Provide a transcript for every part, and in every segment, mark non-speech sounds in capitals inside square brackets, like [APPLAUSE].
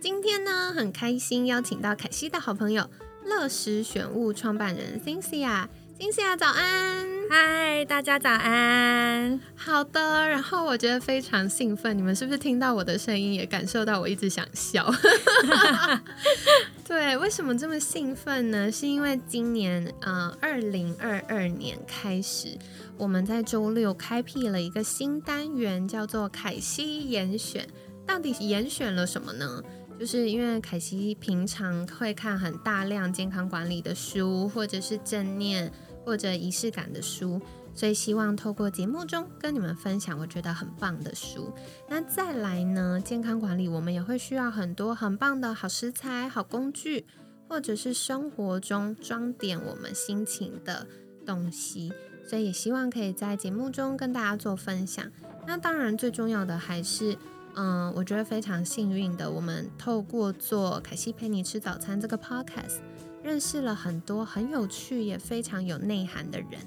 今天呢，很开心邀请到凯西的好朋友乐食选物创办人 Cynthia，Cynthia 早安，嗨，大家早安。好的，然后我觉得非常兴奋，你们是不是听到我的声音也感受到我一直想笑？[LAUGHS] 对，为什么这么兴奋呢？是因为今年呃，二零二二年开始，我们在周六开辟了一个新单元，叫做凯西严选。到底严选了什么呢？就是因为凯西平常会看很大量健康管理的书，或者是正念或者仪式感的书，所以希望透过节目中跟你们分享我觉得很棒的书。那再来呢，健康管理我们也会需要很多很棒的好食材、好工具，或者是生活中装点我们心情的东西，所以也希望可以在节目中跟大家做分享。那当然最重要的还是。嗯，我觉得非常幸运的，我们透过做凯西陪你吃早餐这个 podcast，认识了很多很有趣也非常有内涵的人，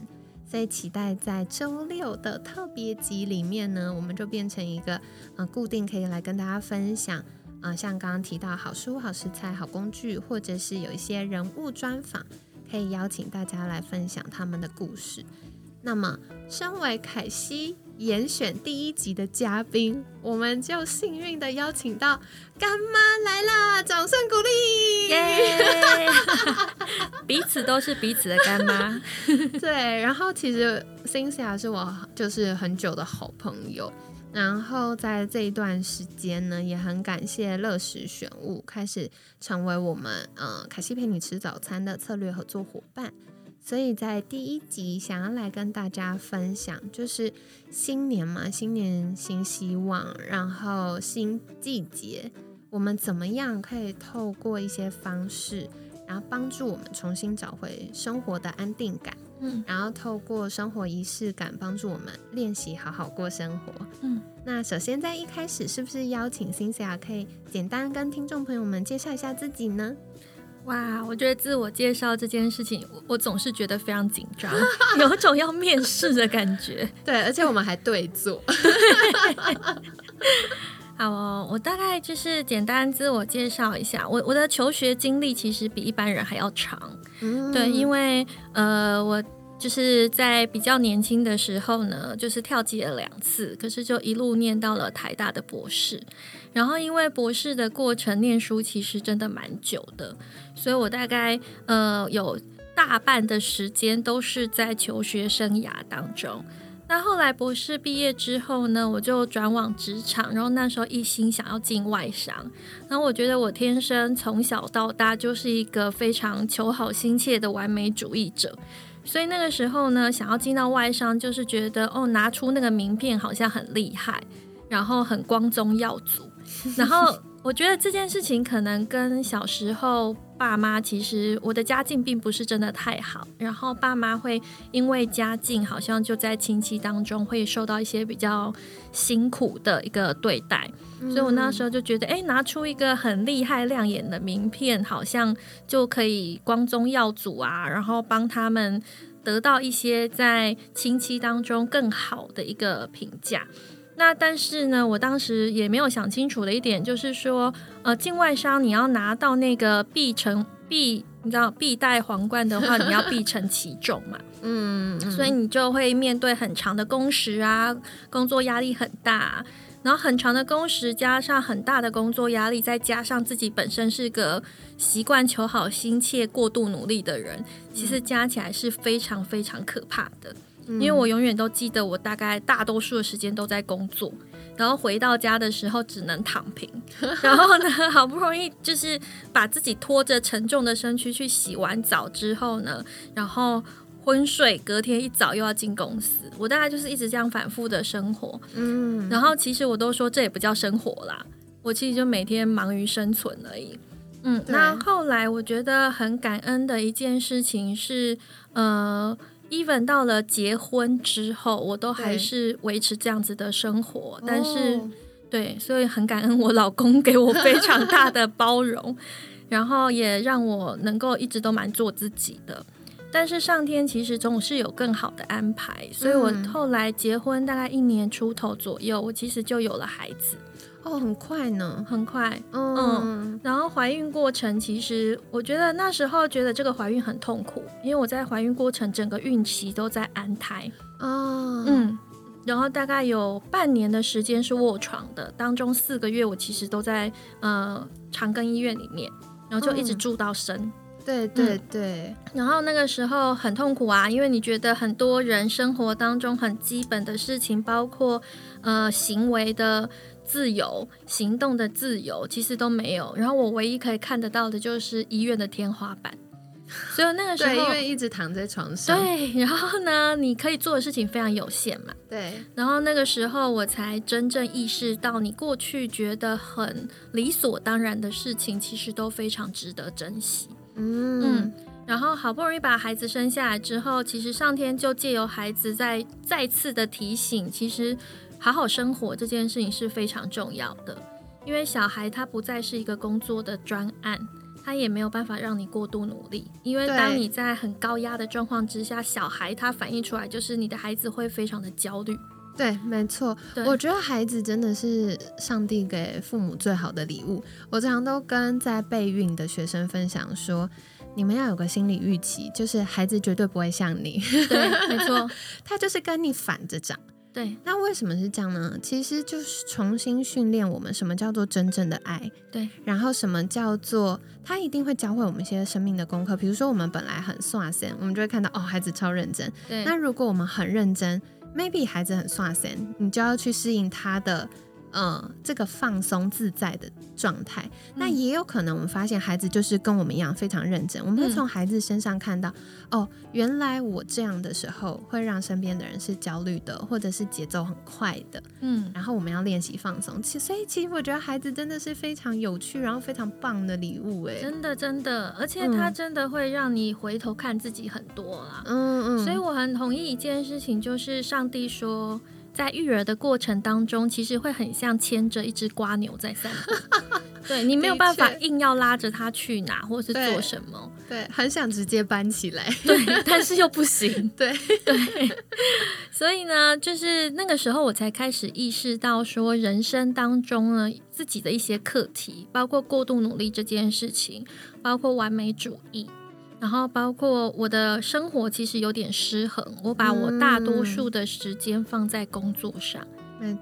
所以期待在周六的特别集里面呢，我们就变成一个嗯固定可以来跟大家分享，啊，像刚刚提到好书、好食材、好工具，或者是有一些人物专访，可以邀请大家来分享他们的故事。那么，身为凯西。严选第一集的嘉宾，我们就幸运的邀请到干妈来啦！掌声鼓励，耶！[LAUGHS] 彼此都是彼此的干妈。[LAUGHS] 对，然后其实 Cynthia 是我就是很久的好朋友，然后在这一段时间呢，也很感谢乐食选物开始成为我们嗯凯西陪你吃早餐的策略合作伙伴。所以在第一集想要来跟大家分享，就是新年嘛，新年新希望，然后新季节，我们怎么样可以透过一些方式，然后帮助我们重新找回生活的安定感，嗯，然后透过生活仪式感帮助我们练习好好过生活，嗯，那首先在一开始是不是邀请 Cynthia 可以简单跟听众朋友们介绍一下自己呢？哇，我觉得自我介绍这件事情，我总是觉得非常紧张，[LAUGHS] 有种要面试的感觉。[LAUGHS] 对，而且我们还对坐。[LAUGHS] 好哦，我大概就是简单自我介绍一下，我我的求学经历其实比一般人还要长。嗯，对，因为呃，我就是在比较年轻的时候呢，就是跳级了两次，可是就一路念到了台大的博士。然后，因为博士的过程念书其实真的蛮久的，所以我大概呃有大半的时间都是在求学生涯当中。那后来博士毕业之后呢，我就转往职场，然后那时候一心想要进外商。然后我觉得我天生从小到大就是一个非常求好心切的完美主义者，所以那个时候呢，想要进到外商，就是觉得哦，拿出那个名片好像很厉害，然后很光宗耀祖。[LAUGHS] 然后我觉得这件事情可能跟小时候爸妈，其实我的家境并不是真的太好，然后爸妈会因为家境好像就在亲戚当中会受到一些比较辛苦的一个对待，所以我那时候就觉得，哎，拿出一个很厉害亮眼的名片，好像就可以光宗耀祖啊，然后帮他们得到一些在亲戚当中更好的一个评价。那但是呢，我当时也没有想清楚的一点就是说，呃，境外商你要拿到那个必成必，你知道必戴皇冠的话，你要必承其重嘛，[LAUGHS] 嗯，所以你就会面对很长的工时啊，工作压力很大，然后很长的工时加上很大的工作压力，再加上自己本身是个习惯求好心切、过度努力的人，其实加起来是非常非常可怕的。因为我永远都记得，我大概大多数的时间都在工作，然后回到家的时候只能躺平，[LAUGHS] 然后呢，好不容易就是把自己拖着沉重的身躯去洗完澡之后呢，然后昏睡，隔天一早又要进公司，我大概就是一直这样反复的生活。嗯，然后其实我都说这也不叫生活啦，我其实就每天忙于生存而已。嗯，那后来我觉得很感恩的一件事情是，呃，even 到了结婚之后，我都还是维持这样子的生活。但是，对，所以很感恩我老公给我非常大的 [LAUGHS] 包容，然后也让我能够一直都蛮做自己的。但是上天其实总是有更好的安排，所以我后来结婚大概一年出头左右，我其实就有了孩子。哦，很快呢，很快，嗯，然后怀孕过程，其实我觉得那时候觉得这个怀孕很痛苦，因为我在怀孕过程整个孕期都在安胎，啊，嗯，然后大概有半年的时间是卧床的，当中四个月我其实都在呃长庚医院里面，然后就一直住到生，对对对，然后那个时候很痛苦啊，因为你觉得很多人生活当中很基本的事情，包括呃行为的。自由行动的自由其实都没有，然后我唯一可以看得到的就是医院的天花板，[LAUGHS] 所以那个时候因为一直躺在床上，对，然后呢，你可以做的事情非常有限嘛，对，然后那个时候我才真正意识到，你过去觉得很理所当然的事情，其实都非常值得珍惜，嗯，然后好不容易把孩子生下来之后，其实上天就借由孩子再再次的提醒，其实。好好生活这件事情是非常重要的，因为小孩他不再是一个工作的专案，他也没有办法让你过度努力。因为当你在很高压的状况之下，小孩他反映出来就是你的孩子会非常的焦虑。对，没错。我觉得孩子真的是上帝给父母最好的礼物。我常常都跟在备孕的学生分享说，你们要有个心理预期，就是孩子绝对不会像你。对，没错，[LAUGHS] 他就是跟你反着长。对，那为什么是这样呢？其实就是重新训练我们什么叫做真正的爱。对，然后什么叫做他一定会教会我们一些生命的功课。比如说我们本来很耍闲，我们就会看到哦，孩子超认真。对，那如果我们很认真，maybe 孩子很耍闲，你就要去适应他的。嗯，这个放松自在的状态，那也有可能我们发现孩子就是跟我们一样非常认真。我们会从孩子身上看到，哦，原来我这样的时候会让身边的人是焦虑的，或者是节奏很快的。嗯，然后我们要练习放松。其所以其实我觉得孩子真的是非常有趣，然后非常棒的礼物。哎，真的真的，而且他真的会让你回头看自己很多啦。嗯嗯，所以我很同意一件事情，就是上帝说。在育儿的过程当中，其实会很像牵着一只瓜牛在散步。[LAUGHS] 对你没有办法硬要拉着它去哪，或是做什么。对，很想直接搬起来。[LAUGHS] 对，但是又不行。[LAUGHS] 对对。所以呢，就是那个时候我才开始意识到，说人生当中呢，自己的一些课题，包括过度努力这件事情，包括完美主义。然后包括我的生活其实有点失衡，我把我大多数的时间放在工作上，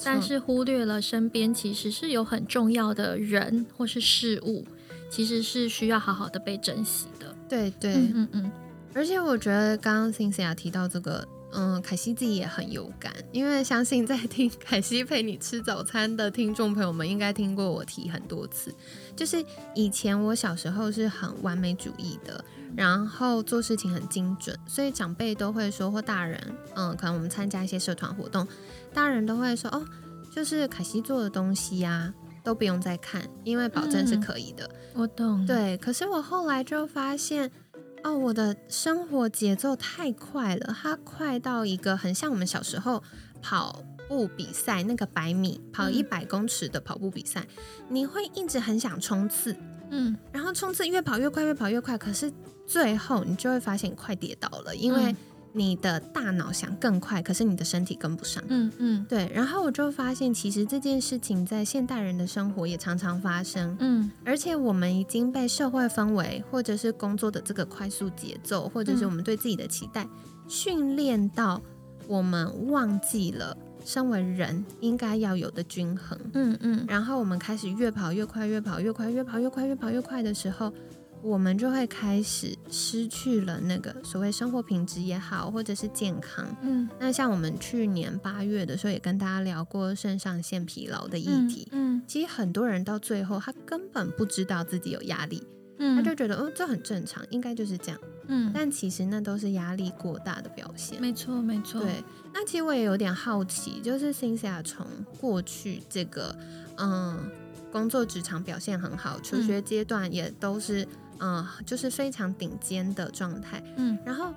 但是忽略了身边其实是有很重要的人或是事物，其实是需要好好的被珍惜的。对对，嗯嗯。而且我觉得刚刚 Cynthia 提到这个，嗯，凯西自己也很有感，因为相信在听凯西陪你吃早餐的听众朋友们应该听过我提很多次，就是以前我小时候是很完美主义的。然后做事情很精准，所以长辈都会说，或大人，嗯，可能我们参加一些社团活动，大人都会说，哦，就是凯西做的东西呀，都不用再看，因为保证是可以的。我懂。对，可是我后来就发现，哦，我的生活节奏太快了，它快到一个很像我们小时候跑步比赛那个百米跑一百公尺的跑步比赛，你会一直很想冲刺，嗯，然后冲刺越跑越快，越跑越快，可是。最后，你就会发现快跌倒了，因为你的大脑想更快，可是你的身体跟不上。嗯嗯，对。然后我就发现，其实这件事情在现代人的生活也常常发生。嗯，而且我们已经被社会氛围，或者是工作的这个快速节奏，或者是我们对自己的期待，训练到我们忘记了身为人应该要有的均衡。嗯嗯。然后我们开始越跑越快，越跑越快，越跑越快，越跑越快的时候。我们就会开始失去了那个所谓生活品质也好，或者是健康。嗯，那像我们去年八月的时候也跟大家聊过肾上腺疲劳的议题。嗯，其实很多人到最后他根本不知道自己有压力，嗯，他就觉得哦这很正常，应该就是这样。嗯，但其实那都是压力过大的表现。没错，没错。对，那其实我也有点好奇，就是 Cynthia 从过去这个嗯。工作职场表现很好，求学阶段也都是嗯，就是非常顶尖的状态。嗯，然后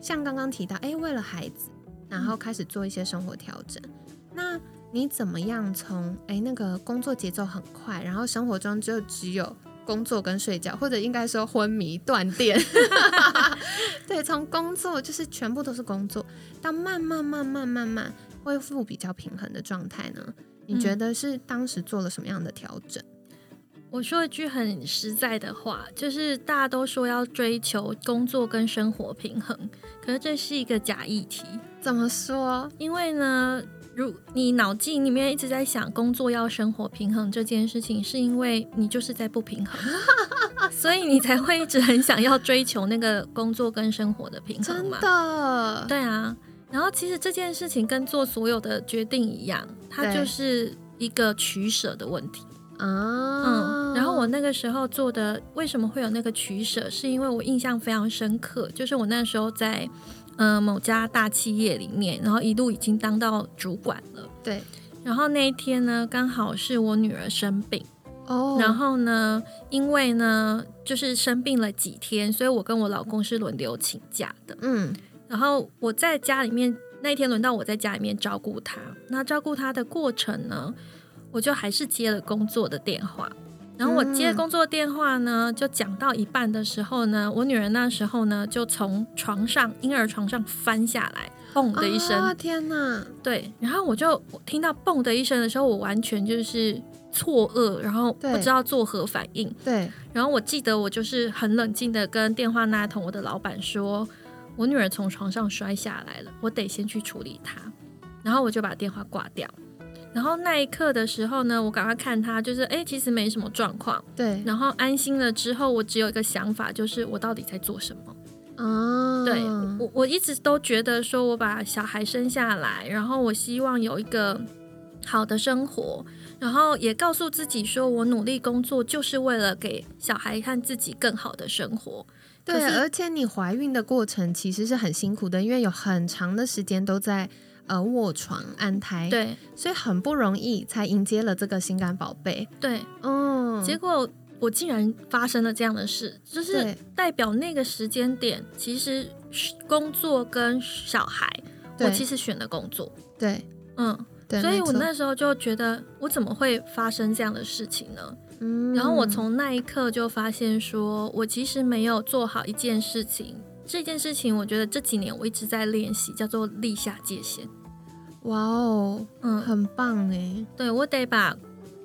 像刚刚提到，哎，为了孩子，然后开始做一些生活调整。那你怎么样从哎那个工作节奏很快，然后生活中就只有工作跟睡觉，或者应该说昏迷断电？[LAUGHS] 对，从工作就是全部都是工作，到慢慢慢慢慢慢恢复比较平衡的状态呢？你觉得是当时做了什么样的调整？我说一句很实在的话，就是大家都说要追求工作跟生活平衡，可是这是一个假议题。怎么说？因为呢，如你脑筋里面一直在想工作要生活平衡这件事情，是因为你就是在不平衡，[LAUGHS] 所以你才会一直很想要追求那个工作跟生活的平衡嘛？真的？对啊。然后其实这件事情跟做所有的决定一样，它就是一个取舍的问题啊。嗯，然后我那个时候做的为什么会有那个取舍，是因为我印象非常深刻，就是我那时候在嗯某家大企业里面，然后一路已经当到主管了。对。然后那一天呢，刚好是我女儿生病哦。然后呢，因为呢就是生病了几天，所以我跟我老公是轮流请假的。嗯。然后我在家里面那一天轮到我在家里面照顾他，那照顾他的过程呢，我就还是接了工作的电话。然后我接工作电话呢，就讲到一半的时候呢，我女儿那时候呢就从床上婴儿床上翻下来，嘣的一声，天哪！对，然后我就听到嘣的一声的时候，我完全就是错愕，然后不知道作何反应。对，然后我记得我就是很冷静的跟电话那头我的老板说。我女儿从床上摔下来了，我得先去处理她，然后我就把电话挂掉。然后那一刻的时候呢，我赶快看他，就是哎，其实没什么状况。对。然后安心了之后，我只有一个想法，就是我到底在做什么？哦。对我，我一直都觉得说，我把小孩生下来，然后我希望有一个好的生活，然后也告诉自己说，我努力工作就是为了给小孩和自己更好的生活。对，而且你怀孕的过程其实是很辛苦的，因为有很长的时间都在呃卧床安胎，对，所以很不容易才迎接了这个心肝宝贝。对，嗯，结果我竟然发生了这样的事，就是代表那个时间点，其实工作跟小孩，我其实选的工作。对，嗯，对，所以我那时候就觉得，我怎么会发生这样的事情呢？嗯然后我从那一刻就发现，说我其实没有做好一件事情。这件事情，我觉得这几年我一直在练习，叫做立下界限。哇哦，嗯，很棒哎。对我得把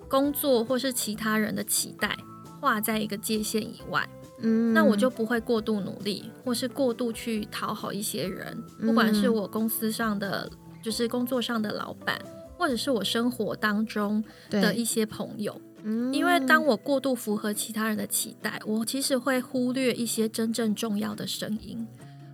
工作或是其他人的期待画在一个界限以外。嗯，那我就不会过度努力，或是过度去讨好一些人，不管是我公司上的，就是工作上的老板，或者是我生活当中的一些朋友。因为当我过度符合其他人的期待，我其实会忽略一些真正重要的声音。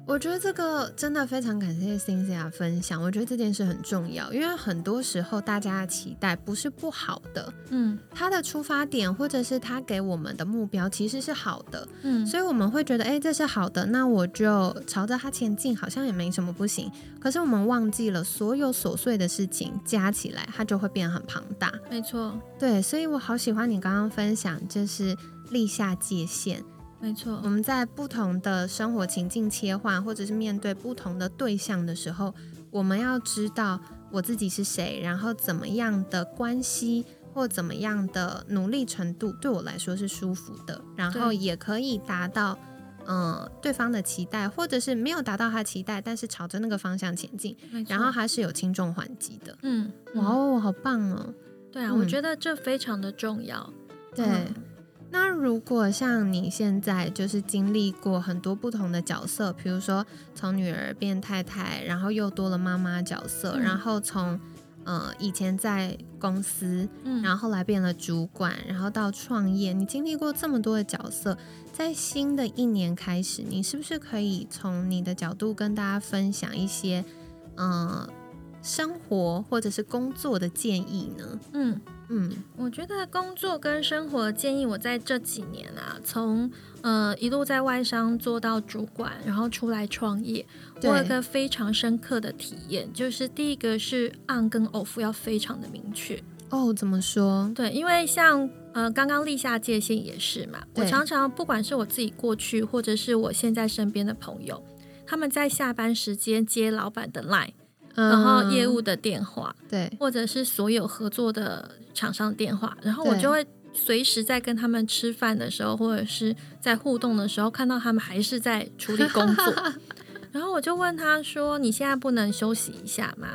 我觉得这个真的非常感谢 Cynthia 分享。我觉得这件事很重要，因为很多时候大家的期待不是不好的，嗯，他的出发点或者是他给我们的目标其实是好的，嗯，所以我们会觉得，哎，这是好的，那我就朝着他前进，好像也没什么不行。可是我们忘记了，所有琐碎的事情加起来，它就会变得很庞大。没错，对，所以我好喜欢你刚刚分享，就是立下界限。没错，我们在不同的生活情境切换，或者是面对不同的对象的时候，我们要知道我自己是谁，然后怎么样的关系或怎么样的努力程度对我来说是舒服的，然后也可以达到嗯对方的期待，或者是没有达到他期待，但是朝着那个方向前进，然后还是有轻重缓急的。嗯，哇哦，好棒哦！对啊，我觉得这非常的重要。对。那如果像你现在就是经历过很多不同的角色，比如说从女儿变太太，然后又多了妈妈角色，然后从呃以前在公司，然后后来变了主管，然后到创业，你经历过这么多的角色，在新的一年开始，你是不是可以从你的角度跟大家分享一些嗯生活或者是工作的建议呢？嗯。嗯，我觉得工作跟生活建议，我在这几年啊，从呃一路在外商做到主管，然后出来创业，我有个非常深刻的体验，就是第一个是 on 跟 off 要非常的明确。哦，怎么说？对，因为像呃刚刚立下界限也是嘛，我常常不管是我自己过去，或者是我现在身边的朋友，他们在下班时间接老板的 line，然后业务的电话，嗯对或者是所有合作的厂商电话，然后我就会随时在跟他们吃饭的时候，或者是在互动的时候，看到他们还是在处理工作，[LAUGHS] 然后我就问他说：“你现在不能休息一下吗？”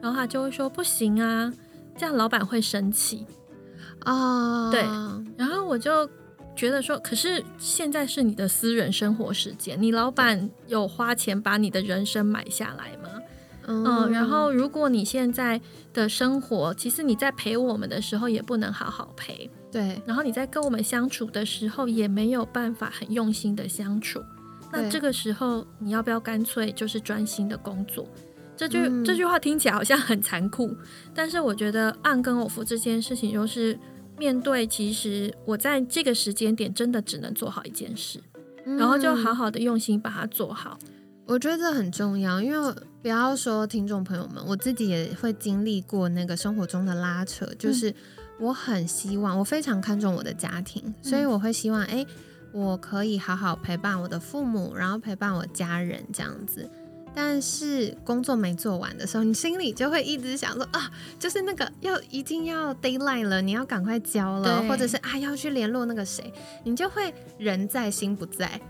然后他就会说：“不行啊，这样老板会生气。哦，对然后我就觉得说：“可是现在是你的私人生活时间，你老板有花钱把你的人生买下来吗？”嗯，然后如果你现在的生活，其实你在陪我们的时候也不能好好陪，对。然后你在跟我们相处的时候也没有办法很用心的相处，那这个时候你要不要干脆就是专心的工作？这句、嗯。这句话听起来好像很残酷，但是我觉得暗跟我服这件事情，就是面对其实我在这个时间点真的只能做好一件事，然后就好嗯。好的用心把它做好。我觉得这很重要，因为不要说听众朋友们，我自己也会经历过那个生活中的拉扯，就是我很希望，我非常看重我的家庭，所以我会希望，哎、我可以好好陪伴我的父母，然后陪伴我家人这样子。但是工作没做完的时候，你心里就会一直想说啊，就是那个要一定要 d a y l i n e 了，你要赶快交了，或者是啊要去联络那个谁，你就会人在心不在，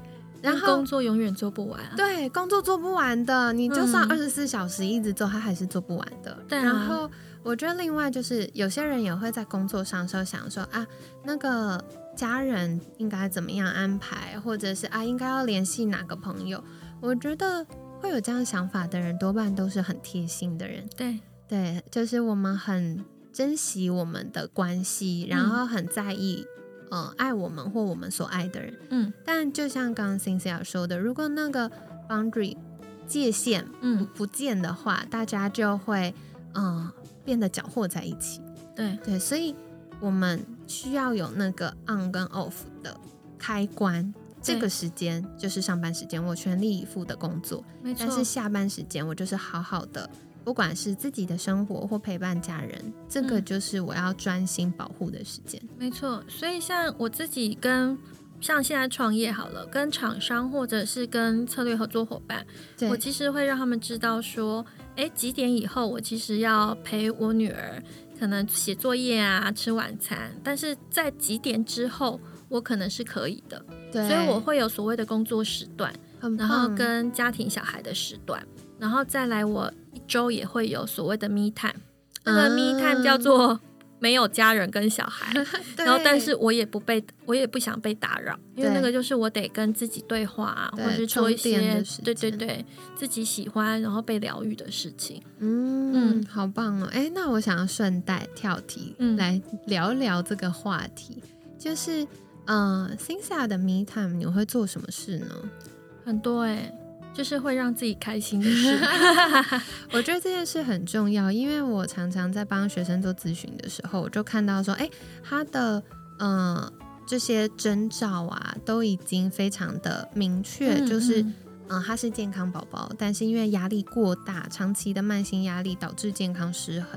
然后工作永远做不完啊。对，工作做不完的，你就算嗯二十四小时一直做，它还是做不完的。对啊然后我觉得另外就是有些人也会在工作上的时候想说啊，那个家人应该怎么样安排，或者是啊应该要联系哪个朋友。我觉得会有这样想法的人，多半都是很贴心的人。对对，就是我们很珍惜我们的关系，然后很在意。呃，爱我们或我们所爱的人，嗯但就像刚刚 Cynthia 说的，如果那个 boundary 界限不嗯，不见的话，大家就会嗯、呃变得搅和在一起。对对，所以我们需要有那个 on 跟 off 的开关。这个时间就是上班时间，我全力以赴的工作；没错。但是下班时间，我就是好好的，不管是自己的生活或陪伴家人，这个嗯。就是我要专心保护的时间。没错，所以像我自己跟像现在创业好了，跟厂商或者是跟策略合作伙伴，我其实会让他们知道说，哎，几点以后我其实要陪我女儿，可能写作业啊、吃晚餐，但是在几点之后，我可能是可以的，对，所以我会有所谓的工作时段，然后跟家庭小孩的时段，然后再来我一周也会有所谓的 me time，那个 me time 叫做没有家人跟小孩。[LAUGHS] 然后，但是我也不被，我也不想被打扰，因为那个就是我得跟自己对话啊，或者是做一些对对对自己喜欢然后被疗愈的事情。嗯嗯好棒哦！哎，那我想要顺带跳题，嗯来聊聊这个话题，就是呃 c y n t h i a 的 Me Time 你会做什么事呢？很多哎、就是会让自己开心的事。[LAUGHS] 我觉得这件事很重要，因为我常常在帮学生做咨询的时候，我就看到说，哎，他的呃这些征兆啊，都已经非常的明确，嗯就是。嗯嗯，他是健康宝宝，但是因为压力过大，长期的慢性压力导致健康失衡。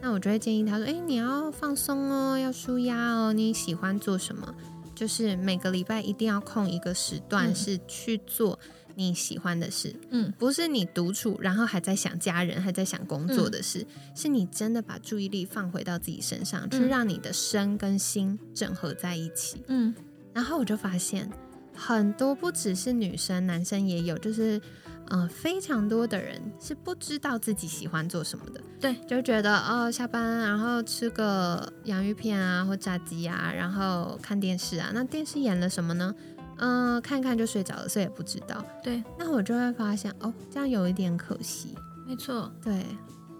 那我就会建议他说：“诶，你要放松哦，要舒压哦。你喜欢做什么？就是每个礼拜一定要空一个时段嗯是去做你喜欢的事，嗯。不是你独处然后还在想家人，还在想工作嗯的事，是你真的把注意力放回到自己身上，去嗯。让你的身跟心整合在一起。嗯。然后我就发现，很多不只是女生，男生也有，就是呃非常多的人是不知道自己喜欢做什么的，对，就觉得哦下班然后吃个洋芋片啊或炸鸡啊，然后看电视啊，那电视演了什么呢？嗯、看看就睡着了，所以也不知道。对，那我就会发现哦，这样有一点可惜。没错。对，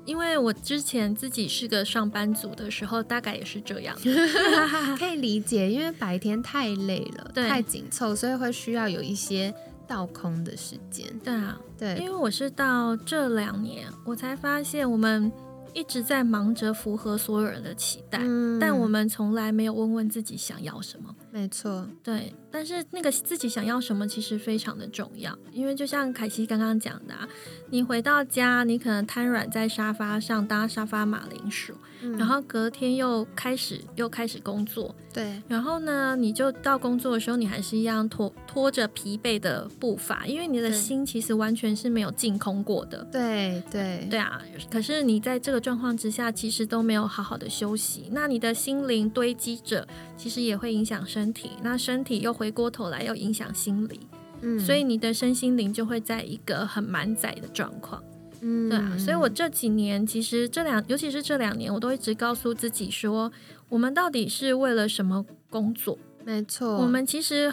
因为我之前自己是个上班族的时候，大概也是这样。[LAUGHS] 可以理解，因为白天太累了，太紧凑，所以会需要有一些倒空的时间。对啊，对，因为我是到这两年，我才发现我们一直在忙着符合所有人的期待，嗯但我们从来没有问问自己想要什么。没错，对，但是那个自己想要什么其实非常的重要，因为就像凯西刚刚讲的、啊，你回到家，你可能瘫软在沙发上当沙发马铃薯，然后隔天又开始又开始工作，对，然后呢，你就到工作的时候，你还是一样拖拖着疲惫的步伐，因为你的心其实完全是没有净空过的。对对对啊，可是你在这个状况之下，其实都没有好好的休息，那你的心灵堆积着，其实也会影响身体，那身体又回过头来又影响心理，嗯，所以你的身心灵就会在一个很满载的状况。嗯，对啊，所以我这几年其实这两，尤其是这两年，我都一直告诉自己说，我们到底是为了什么工作？没错，我们其实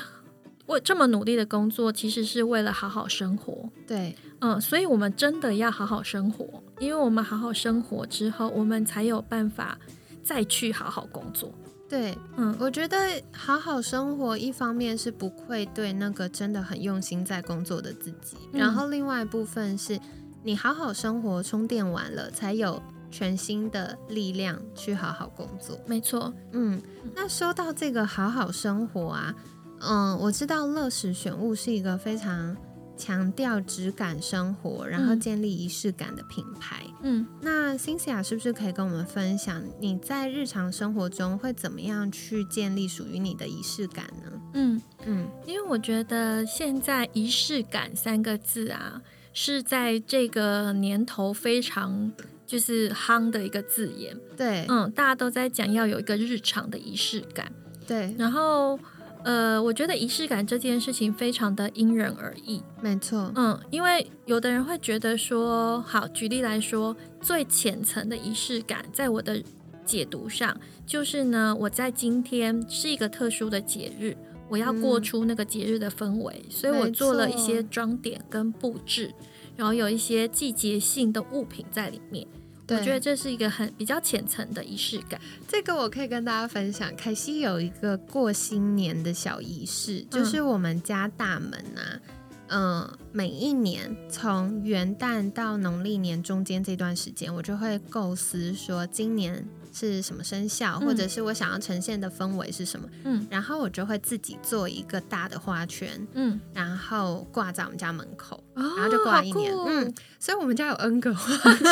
为这么努力的工作，其实是为了好好生活。对，嗯，所以我们真的要好好生活，因为我们好好生活之后，我们才有办法再去好好工作。对，嗯，我觉得好好生活，一方面是不愧对那个真的很用心在工作的自己，然后另外一部分是。你好好生活，充电完了，才有全新的力量去好好工作。没错，嗯，那说到这个好好生活啊，嗯，我知道乐时选物是一个非常强调质感生活，然后建立仪式感的品牌。嗯，那辛西亚是不是可以跟我们分享你在日常生活中会怎么样去建立属于你的仪式感呢？嗯。嗯，因为我觉得现在仪式感三个字啊。是在这个年头非常就是夯的一个字眼，对，嗯，大家都在讲要有一个日常的仪式感，对，然后呃，我觉得仪式感这件事情非常的因人而异，没错，嗯，因为有的人会觉得说，好，举例来说，最浅层的仪式感，在我的解读上，就是呢，我在今天是一个特殊的节日。我要过出那个节日的氛围，所以我做了一些装点跟布置，然后有一些季节性的物品在里面。我觉得这是一个很比较浅层的仪式感。这个我可以跟大家分享，凯西有一个过新年的小仪式，就是我们家大门啊，嗯，每一年从元旦到农历年中间这段时间，我就会构思说今年。是什么生肖，或者是我想要呈现的氛围是什么？嗯，然后我就会自己做一个大的花圈，嗯，然后挂在我们家门口，然后就挂一年，嗯，所以我们家有 N 个花圈，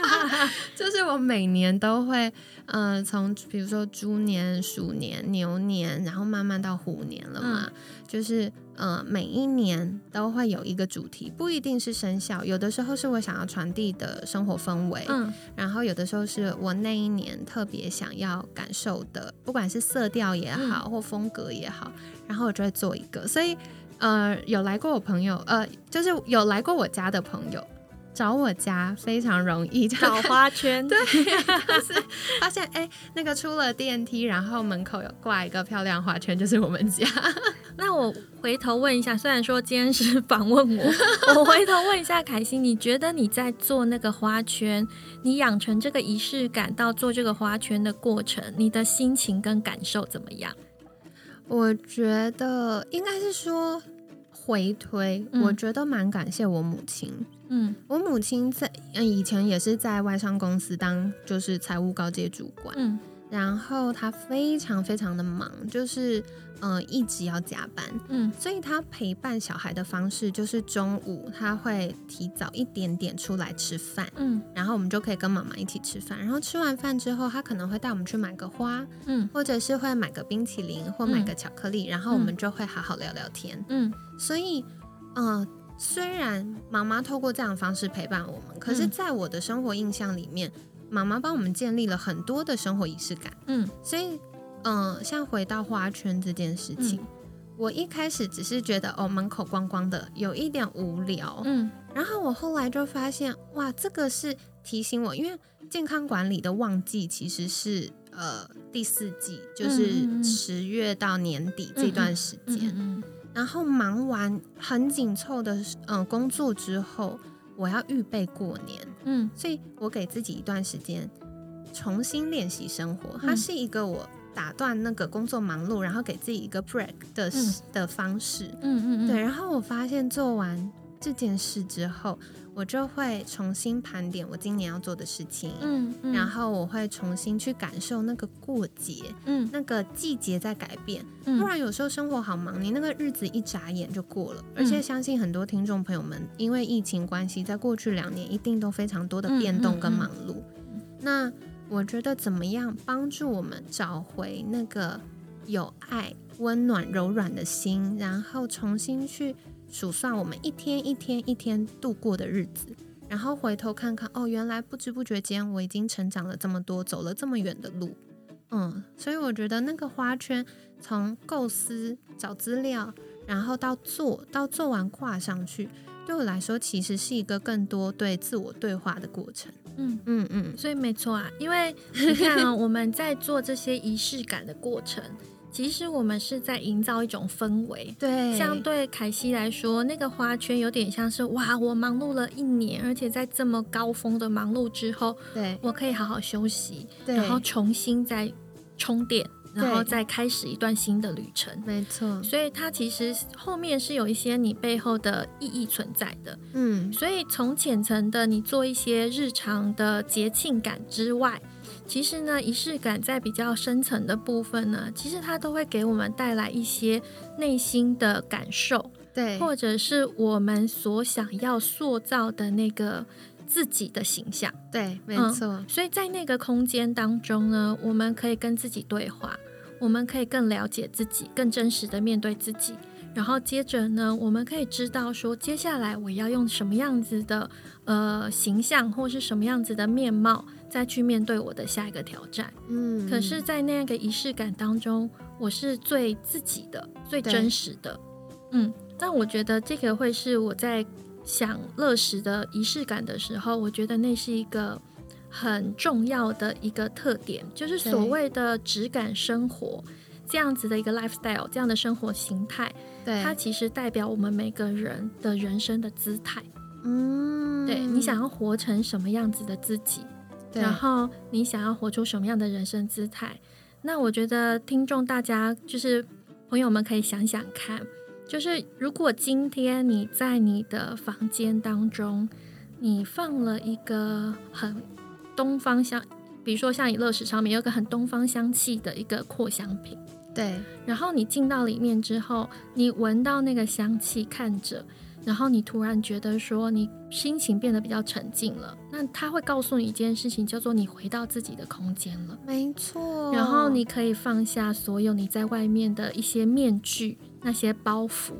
[LAUGHS] 就是我每年都会，呃，从比如说猪年、鼠年、牛年，然后慢慢到虎年了嘛，就是。嗯，每一年都会有一个主题，不一定是生肖，有的时候是我想要传递的生活氛围，嗯，然后有的时候是我那一年特别想要感受的，不管是色调也好或风格也好，然后我就会做一个。所以，呃，有来过我朋友，呃，就是有来过我家的朋友。找我家非常容易，找花圈。对，[LAUGHS] 就是发现哎，那个出了电梯，然后门口有挂一个漂亮花圈，就是我们家。[LAUGHS] 那我回头问一下，虽然说今天是访问我，[LAUGHS] 我回头问一下凯欣，你觉得你在做那个花圈，你养成这个仪式感到做这个花圈的过程，你的心情跟感受怎么样？我觉得应该是说回推，我觉得蛮感谢我母亲。嗯，我母亲在嗯以前也是在外商公司当就是财务高阶主管，嗯，然后她非常非常的忙，就是嗯一直要加班，嗯，所以她陪伴小孩的方式就是中午她会提早一点点出来吃饭，嗯，然后我们就可以跟妈妈一起吃饭，然后吃完饭之后，她可能会带我们去买个花，嗯，或者是会买个冰淇淋或买个巧克力，然后我们就会好好聊聊天，嗯，所以嗯。虽然妈妈透过这样的方式陪伴我们，可是，在我的生活印象里面，妈妈帮我们建立了很多的生活仪式感。嗯，所以，嗯，像回到花圈这件事情，我一开始只是觉得哦，门口光光的，有一点无聊。嗯，然后我后来就发现，哇，这个是提醒我，因为健康管理的旺季其实是呃第四季，就是十月到年底这段时间。然后忙完很紧凑的嗯工作之后，我要预备过年，嗯，所以我给自己一段时间重新练习生活。它是一个我打断那个工作忙碌，然后给自己一个 break 的的方式，嗯嗯嗯，对。然后我发现做完这件事之后。我就会重新盘点我今年要做的事情，嗯，然后我会重新去感受那个过节，嗯，那个季节在改变，不然有时候生活好忙，你那个日子一眨眼就过了。而且相信很多听众朋友们，因为疫情关系，在过去两年一定都非常多的变动跟忙碌。那我觉得怎么样帮助我们找回那个有爱、温暖、柔软的心，然后重新去数算我们一天一天一天度过的日子，然后回头看看，哦，原来不知不觉间我已经成长了这么多，走了这么远的路。嗯，所以我觉得那个花圈从构思、找资料，然后到做到做完挂上去，对我来说其实是一个更多对自我对话的过程。嗯嗯嗯，所以没错啊，因为你看啊，[LAUGHS] 我们在做这些仪式感的过程，其实我们是在营造一种氛围。对，像对凯西来说，那个花圈有点像是哇，我忙碌了一年，而且在这么高峰的忙碌之后，对我可以好好休息，对然后重新再充电，然后再开始一段新的旅程。没错，所以它其实后面是有一些你背后的意义存在的。嗯，所以从浅层的你做一些日常的节庆感之外，其实呢，仪式感在比较深层的部分呢，其实它都会给我们带来一些内心的感受，对，或者是我们所想要塑造的那个自己的形象。对，没嗯错，所以在那个空间当中呢，我们可以跟自己对话，我们可以更了解自己，更真实的面对自己。然后接着呢，我们可以知道说，接下来我要用什么样子的呃形象，或是什么样子的面貌，再去面对我的下一个挑战。嗯，可是，在那个仪式感当中，我是最自己的、最真实的。嗯，那我觉得这个会是我在想乐时的仪式感的时候，我觉得那是一个很重要的一个特点，就是所谓的质感生活这样子的一个 lifestyle，这样的生活形态，对，它其实代表我们每个人的人生的姿态。嗯，对你想要活成什么样子的自己，对，然后你想要活出什么样的人生姿态？那我觉得听众大家就是朋友们可以想想看，就是如果今天你在你的房间当中，你放了一个很东方香，比如说像你乐史上面有个很东方香气的一个扩香瓶，对，然后你进到里面之后，你闻到那个香气，看着。然后你突然觉得说你心情变得比较沉静了，那他会告诉你一件事情，叫做你回到自己的空间了。没错，然后你可以放下所有你在外面的一些面具、那些包袱、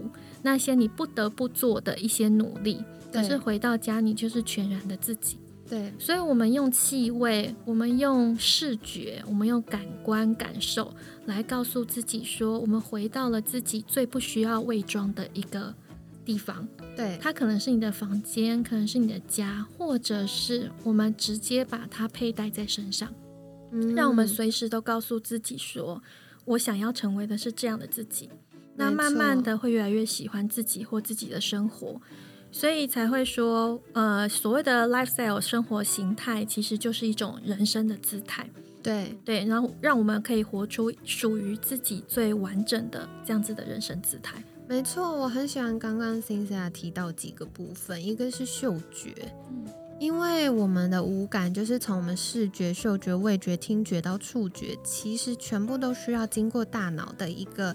那些你不得不做的一些努力。可是回到家，你就是全然的自己。对，所以，我们用气味，我们用视觉，我们用感官感受来告诉自己说，我们回到了自己最不需要伪装的一个地方。对，它可能是你的房间，可能是你的家，或者是我们直接把它佩戴在身上，嗯。让我们随时都告诉自己说，我想要成为的是这样的自己。那慢慢的会越来越喜欢自己或自己的生活，所以才会说，呃，所谓的 lifestyle 生活形态，其实就是一种人生的姿态。对，对，然后让我们可以活出属于自己最完整的这样子的人生姿态。没错，我很喜欢刚刚 Cynthia 提到几个部分，一个是嗅觉，嗯因为我们的五感就是从我们视觉、嗅觉、味觉、听觉到触觉，其实全部都需要经过大脑的一个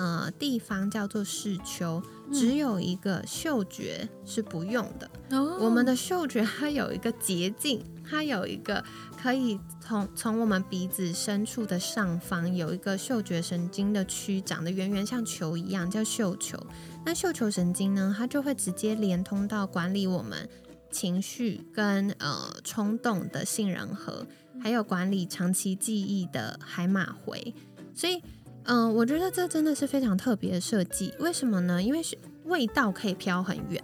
呃地方叫做视丘，只有一个嗅觉是不用的。哦我们的嗅觉它有一个捷径，它有一个可以从从我们鼻子深处的上方有一个嗅觉神经的区，长得圆圆像球一样，叫嗅球。那嗅球神经呢，它就会直接连通到管理我们情绪跟呃冲动的杏仁核，还有管理长期记忆的海马回。所以，嗯、我觉得这真的是非常特别的设计。为什么呢？因为是味道可以飘很远。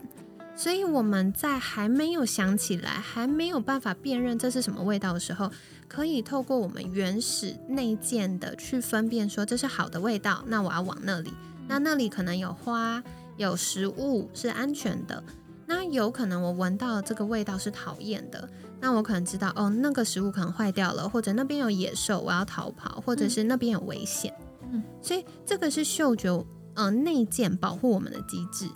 所以我们在还没有想起来，还没有办法辨认这是什么味道的时候，可以透过我们原始内建的去分辨，说这是好的味道，那我要往那里。那那里可能有花，有食物是安全的。那有可能我闻到这个味道是讨厌的，那我可能知道哦，那个食物可能坏掉了，或者那边有野兽，我要逃跑，或者是那边有危险。嗯，所以这个是嗅觉呃内建保护我们的机制。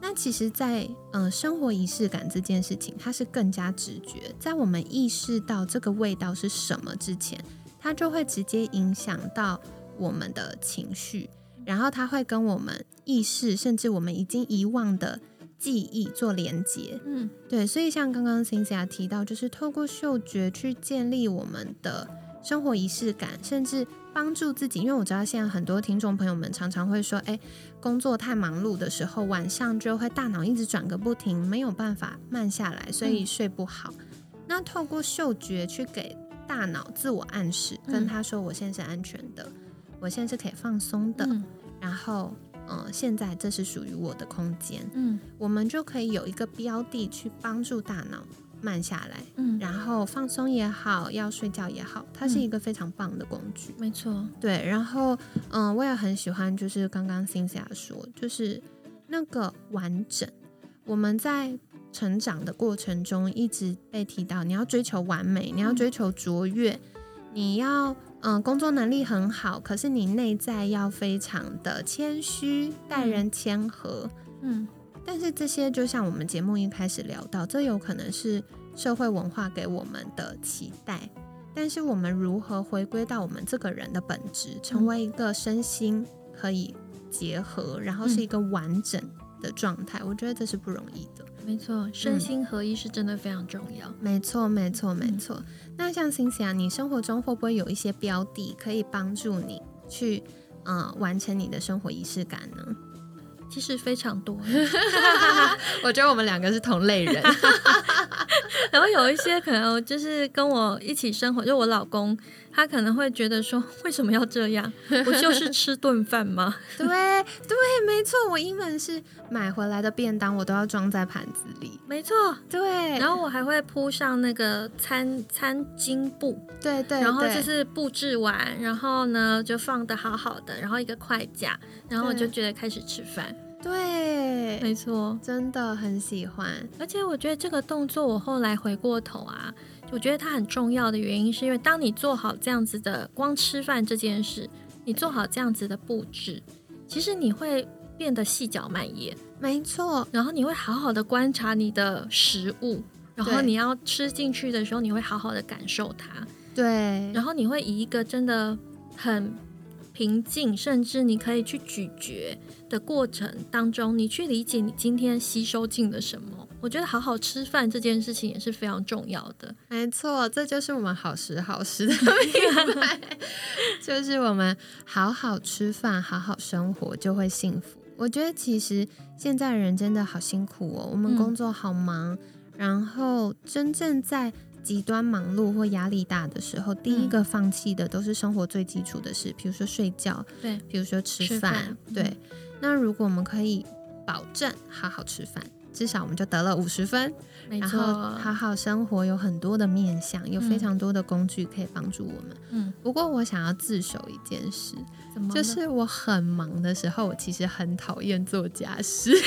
那其实在，呃生活仪式感这件事情，它是更加直觉，在我们意识到这个味道是什么之前，它就会直接影响到我们的情绪，然后它会跟我们意识，甚至我们已经遗忘的记忆做连接。嗯，对，所以像刚刚 Cynthia 提到，就是透过嗅觉去建立我们的生活仪式感，甚至帮助自己。因为我知道现在很多听众朋友们常常会说，哎，工作太忙碌的时候，晚上就会大脑一直转个不停，没有办法慢下来，所以睡不好。那透过嗅觉去给大脑自我暗示，跟他说我现在是安全的，我现在是可以放松的，然后，嗯，现在这是属于我的空间，嗯，我们就可以有一个标的去帮助大脑慢下来，嗯，然后放松也好，要睡觉也好，它是一个非常棒的工具，没错，对，然后，嗯，我也很喜欢，就是刚刚 Cynthia 说，就是那个完整，我们在。成长的过程中一直被提到，你要追求完美，你要追求卓越，你要嗯工作能力很好，可是你内在要非常的谦虚，待人谦和，嗯。但是这些就像我们节目一开始聊到，这有可能是社会文化给我们的期待，但是我们如何回归到我们这个人的本质，成为一个身心可以结合，然后是一个完整的状态，我觉得这是不容易的。没错，身心合一是真的非常重要。没错，没错，没错。那像星星啊，你生活中会不会有一些标的可以帮助你去嗯完成你的生活仪式感呢？其实非常多，[LAUGHS] 我觉得我们两个是同类人。[LAUGHS] 然后有一些可能就是跟我一起生活，就我老公。他可能会觉得说，为什么要这样？不就是 [LAUGHS] 吃顿饭吗？对对，没错。我英文是买回来的便当，我都要装在盘子里。没错，对。然后我还会铺上那个餐餐巾布，对对。然后就是布置完，然后呢就放的好好的，然后一个筷架，然后我就觉得开始吃饭。对，没错，真的很喜欢。而且我觉得这个动作，我后来回过头啊。我觉得它很重要的原因，是因为当你做好这样子的光吃饭这件事，你做好这样子的布置，其实你会变得细嚼慢咽，没错。然后你会好好的观察你的食物，然后你要吃进去的时候，你会好好的感受它，对。然后你会以一个真的很平静，甚至你可以去咀嚼的过程当中，你去理解你今天吸收进了什么。我觉得好好吃饭这件事情也是非常重要的。没错，这就是我们好时好时的 [LAUGHS] 品牌，就是我们好好吃饭、好好生活就会幸福。我觉得其实现在人真的好辛苦哦，我们工作好忙，然后真正在极端忙碌或压力大的时候，第一个放弃的都是生活最基础的事，比如说睡觉，对，比如说吃饭，对。那如果我们可以保证好好吃饭。至少我们就得了五十分，然后好好生活有很多的面向，有非常多的工具可以帮助我们。嗯，不过我想要自首一件事，就是我很忙的时候，我其实很讨厌做家事。[LAUGHS]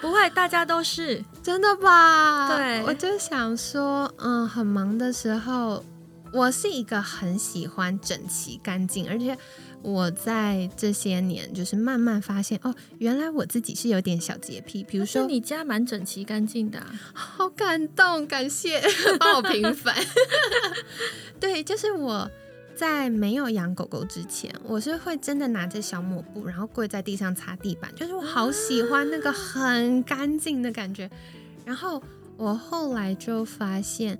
不会，大家都是真的吧？对，我就想说，嗯，很忙的时候，我是一个很喜欢整齐干净，而且。我在这些年就是慢慢发现哦，原来我自己是有点小洁癖。比如说，你家蛮整齐干净的，好感动，感谢 [LAUGHS] 帮我平反。[LAUGHS] 对，就是我在没有养狗狗之前，我是会真的拿着小抹布，然后跪在地上擦地板，就是我好喜欢那个很干净的感觉。然后我后来就发现。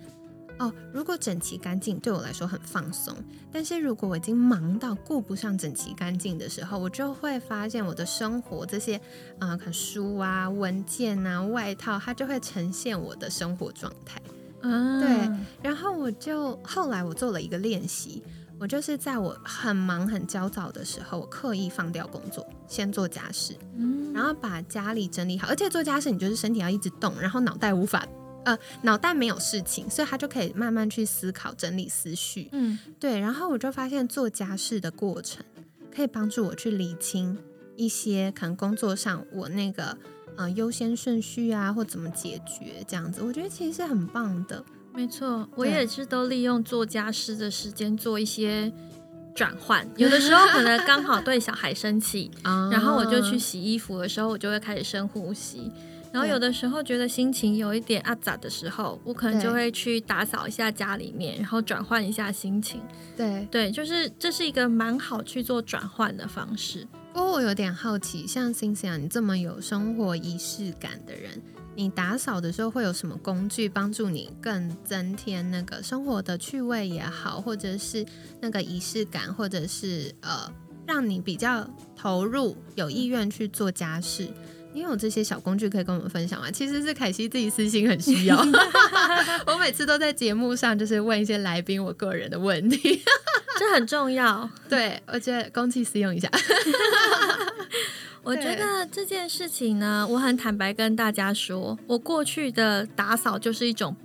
哦，如果整齐干净对我来说很放松，但是如果我已经忙到顾不上整齐干净的时候，我就会发现我的生活这些啊，可能书啊、文件啊、外套，它就会呈现我的生活状态。嗯，对。然后我就后来我做了一个练习，我就是在我很忙很焦躁的时候，我刻意放掉工作，先做家事，嗯，然后把家里整理好。而且做家事，你就是身体要一直动，然后脑袋无法。呃，脑袋没有事情，所以他就可以慢慢去思考、整理思绪。嗯，对。然后我就发现做家事的过程可以帮助我去理清一些可能工作上我那个呃优先顺序啊，或怎么解决这样子。我觉得其实是很棒的。没错，我也是都利用做家事的时间做一些转换。有的时候可能刚好对小孩生气，[LAUGHS] 然后我就去洗衣服的时候，我就会开始深呼吸。然后有的时候觉得心情有一点阿杂的时候，我可能就会去打扫一下家里面，然后转换一下心情。对对，就是这是一个蛮好去做转换的方式。不过我有点好奇，像星星啊，你这么有生活仪式感的人，你打扫的时候会有什么工具帮助你更增添那个生活的趣味也好，或者是那个仪式感，或者是呃，让你比较投入、有意愿去做家事？你有这些小工具可以跟我们分享吗？其实是凯西自己私心很需要，[LAUGHS] [LAUGHS] 我每次都在节目上就是问一些来宾我个人的问题，[LAUGHS] 这很重要。对我觉得公器私用一下。我觉得这件事情呢，我很坦白跟大家说，我过去的打扫就是一种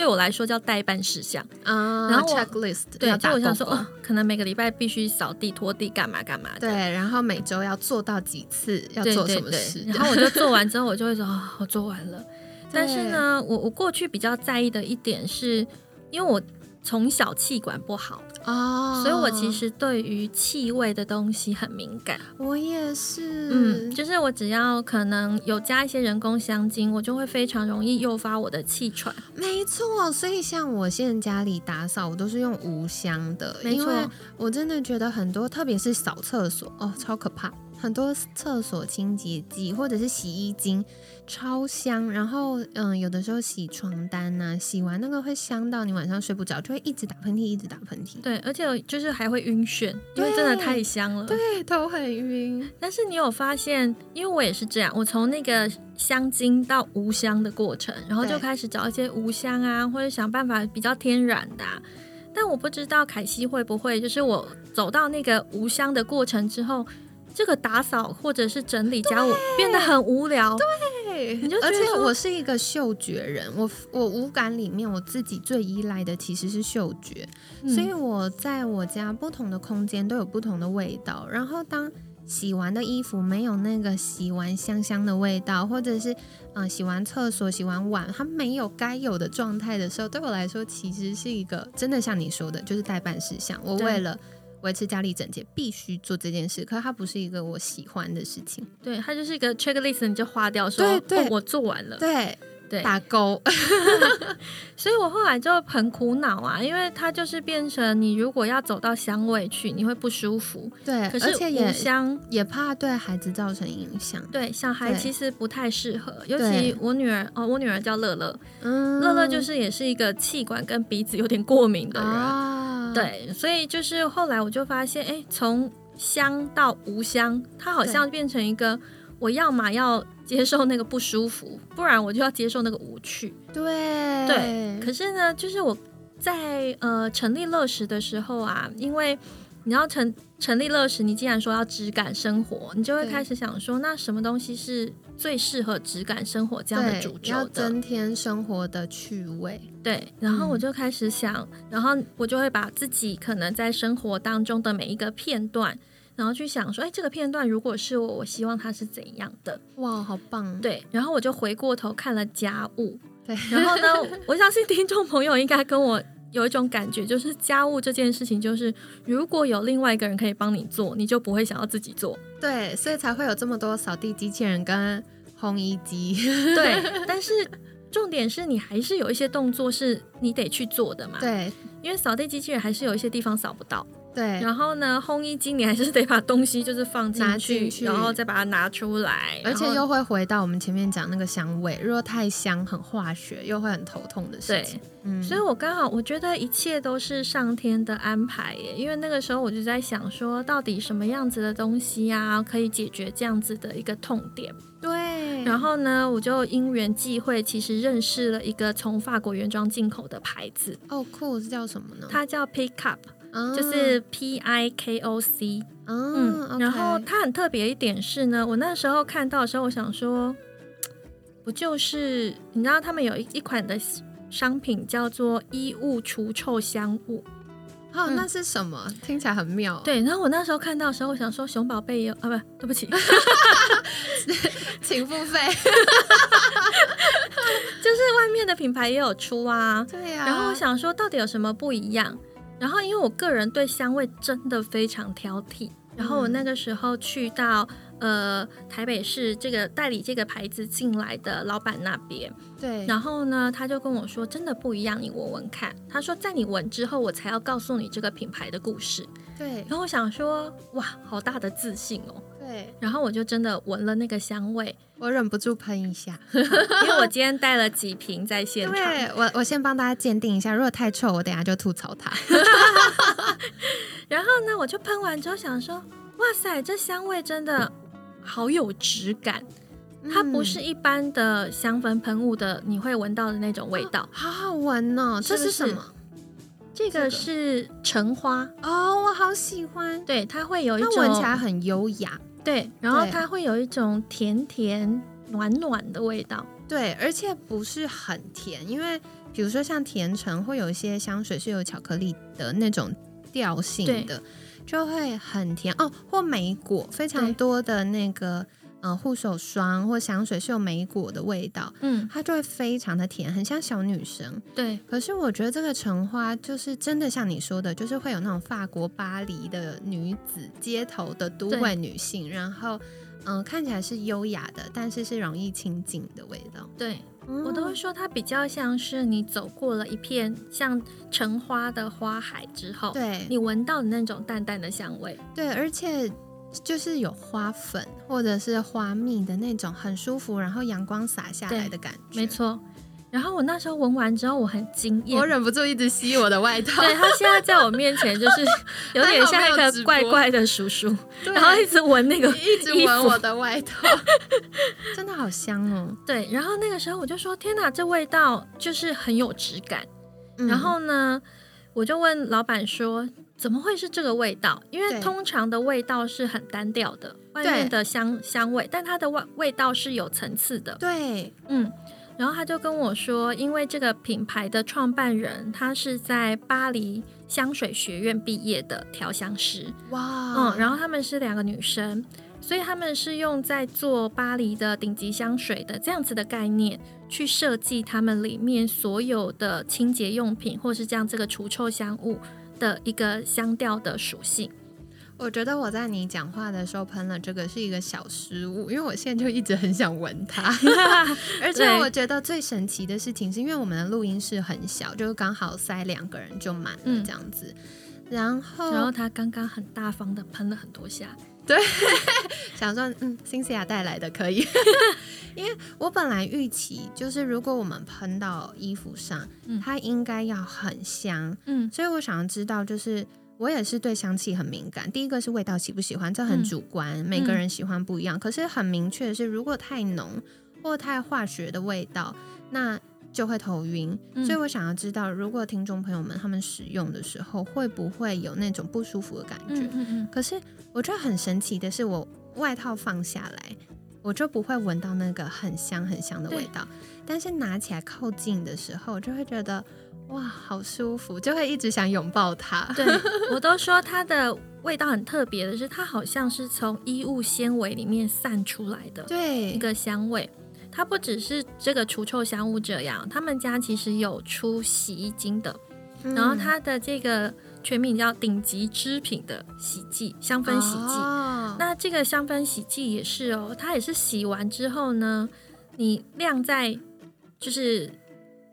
对我来说叫代办事项啊，然后 checklist 对，就我想说，哦，可能每个礼拜必须扫地、拖地，干嘛干嘛的。对，然后每周要做到几次，要做什么事，然后我就做完之后，我就会说，哦，我做完了。但是呢，我我过去比较在意的一点是，因为我从小气管不好。哦，所以我其实对于气味的东西很敏感。我也是，嗯，就是我只要可能有加一些人工香精，我就会非常容易诱发我的气喘。没错，所以像我现在家里打扫，我都是用无香的，因为，我真的觉得很多，特别是扫厕所，哦，超可怕。很多厕所清洁剂或者是洗衣精超香，然后嗯，有的时候洗床单呐，洗完那个会香到你晚上睡不着，就会一直打喷嚏，一直打喷嚏。对，而且就是还会晕眩，因为真的太香了。对，头很晕。但是你有发现，因为我也是这样，我从那个香精到无香的过程，然后就开始找一些无香啊，或者想办法比较天然的。但我不知道凯西会不会，就是我走到那个无香的过程之后。这个打扫或者是整理家务变得很无聊，对，你就而且我是一个嗅觉人，我我五感里面我自己最依赖的其实是嗅觉，所以我在我家不同的空间都有不同的味道。然后当洗完的衣服没有那个洗完香香的味道，或者是嗯洗完厕所洗完碗它没有该有的状态的时候，对我来说其实是一个真的像你说的，就是代办事项。我为了维持家里整洁必须做这件事，可是它不是一个我喜欢的事情。对，它就是一个 checklist，你就划掉说，哦，我做完了。对对，打勾。[LAUGHS] [LAUGHS] 所以我后来就很苦恼啊，因为它就是变成你如果要走到香味去，你会不舒服。对，可是也香也怕对孩子造成影响。对，小孩其实不太适合，尤其我女儿哦，我女儿叫乐乐，乐乐就是也是一个气管跟鼻子有点过敏的人。对，所以就是后来我就发现，哎，从香到无香，它好像变成一个，我要嘛要接受那个不舒服，[LAUGHS] 不然我就要接受那个无趣。对对，可是呢，就是我在呃成立乐食的时候啊，因为。你要成成立乐时，你既然说要质感生活，你就会开始想说，那什么东西是最适合质感生活这样的主轴的？增添生活的趣味。对，然后我就开始想，然后我就会把自己可能在生活当中的每一个片段，然后去想说，哎，这个片段如果是我，我希望它是怎样的？哇，好棒！对，然后我就回过头看了家务，对，然后呢，我相信听众朋友应该跟我。有一种感觉，就是家务这件事情，就是如果有另外一个人可以帮你做，你就不会想要自己做。对，所以才会有这么多扫地机器人跟烘衣机。对，[LAUGHS] 但是重点是你还是有一些动作是你得去做的嘛。对，因为扫地机器人还是有一些地方扫不到。对，然后呢，烘衣机你还是得把东西就是放进去，然后再把它拿出来，而且又会回到我们前面讲那个香味，如果太香很化学，又会很头痛的事情。嗯，所以我刚好我觉得一切都是上天的安排耶，因为那个时候我就在想说，到底什么样子的东西呀，可以解决这样子的一个痛点？对，然后呢，我就因缘际会，其实认识了一个从法国原装进口的牌子。哦，酷，是叫什么呢？它叫 Pick Up。就是 P I K O C，嗯，然后它很特别一点是呢，我那时候看到的时候，我想说，[TSK] 不就是你知道他们有一一款的商品叫做衣物除臭香雾，哦，那是什么？听起来很妙。对，然后我那时候看到的时候，我想说熊宝贝有啊，不，对不起，[LAUGHS] 请付费，[LAUGHS] 就是外面的品牌也有出啊，对呀。然后我想说，到底有什么不一样？然后，因为我个人对香味真的非常挑剔，然后我那个时候去到呃台北市这个代理这个牌子进来的老板那边，对，然后呢，他就跟我说，真的不一样，你闻闻看。他说，在你闻之后，我才要告诉你这个品牌的故事。对，然后我想说，哇，好大的自信哦。对，然后我就真的闻了那个香味，我忍不住喷一下，[LAUGHS] 因为我今天带了几瓶在现场。对我，我先帮大家鉴定一下，如果太臭，我等下就吐槽它。[LAUGHS] 然后呢，我就喷完之后想说，哇塞，这香味真的好有质感，它不是一般的香氛喷雾的你会闻到的那种味道，[GASPS] 好好闻哦。这是什么？这个是橙花哦，我好喜欢。对，它会有一种闻起来很优雅。对，然后它会有一种甜甜暖暖的味道。对，而且不是很甜，因为比如说像甜橙，会有一些香水是有巧克力的那种调性的，就会很甜哦。或莓果，非常多的那个呃护手霜或香水是有莓果的味道，嗯，它就会非常的甜，很像小女生。对，可是我觉得这个橙花就是真的像你说的，就是会有那种法国巴黎的女子街头的都会女性，然后。嗯，看起来是优雅的，但是是容易亲近的味道。对我都会说，它比较像是你走过了一片像橙花的花海之后，对你闻到的那种淡淡的香味。对，而且就是有花粉或者是花蜜的那种很舒服，然后阳光洒下来的感觉。没错。然后我那时候闻完之后，我很惊艳，我忍不住一直吸我的外套。对他现在在我面前就是 [LAUGHS] 有点像一个怪怪的叔叔，然后一直闻那个，一直闻我的外套，[LAUGHS] 真的好香哦。对，然后那个时候我就说：“天哪，这味道就是很有质感。”然后呢，我就问老板说：“怎么会是这个味道？因为通常的味道是很单调的，外面的香香味，但它的味味道是有层次的。”对，嗯。然后他就跟我说，因为这个品牌的创办人他是在巴黎香水学院毕业的调香师，哇，嗯，然后他们是两个女生，所以他们是用在做巴黎的顶级香水的这样子的概念去设计他们里面所有的清洁用品，或是这样这个除臭香雾的一个香调的属性。我觉得我在你讲话的时候喷了这个是一个小失误，因为我现在就一直很想闻它，[LAUGHS] 而且我觉得最神奇的事情是因为我们的录音室很小，就是刚好塞两个人就满了这样子，然后然后他刚刚很大方的喷了很多下，对，[LAUGHS] 想说嗯，辛西亚带来的可以，[LAUGHS] 因为我本来预期就是如果我们喷到衣服上，它应该要很香，嗯，所以我想要知道就是。我也是对香气很敏感。第一个是味道喜不喜欢，这很主观，每个人喜欢不一样。可是很明确的是，如果太浓或太化学的味道，那就会头晕。所以我想要知道，如果听众朋友们他们使用的时候，会不会有那种不舒服的感觉？可是我觉得很神奇的是，我外套放下来，我就不会闻到那个很香很香的味道。但是拿起来靠近的时候，就会觉得。哇，好舒服，就会一直想拥抱它。对我都说它的味道很特别的是，它好像是从衣物纤维里面散出来的，对一个香味。它不只是这个除臭香雾这样，他们家其实有出洗衣精的，然后它的这个全名叫顶级织品的洗剂香氛洗剂。那这个香氛洗剂也是哦，它也是洗完之后呢，你晾在就是。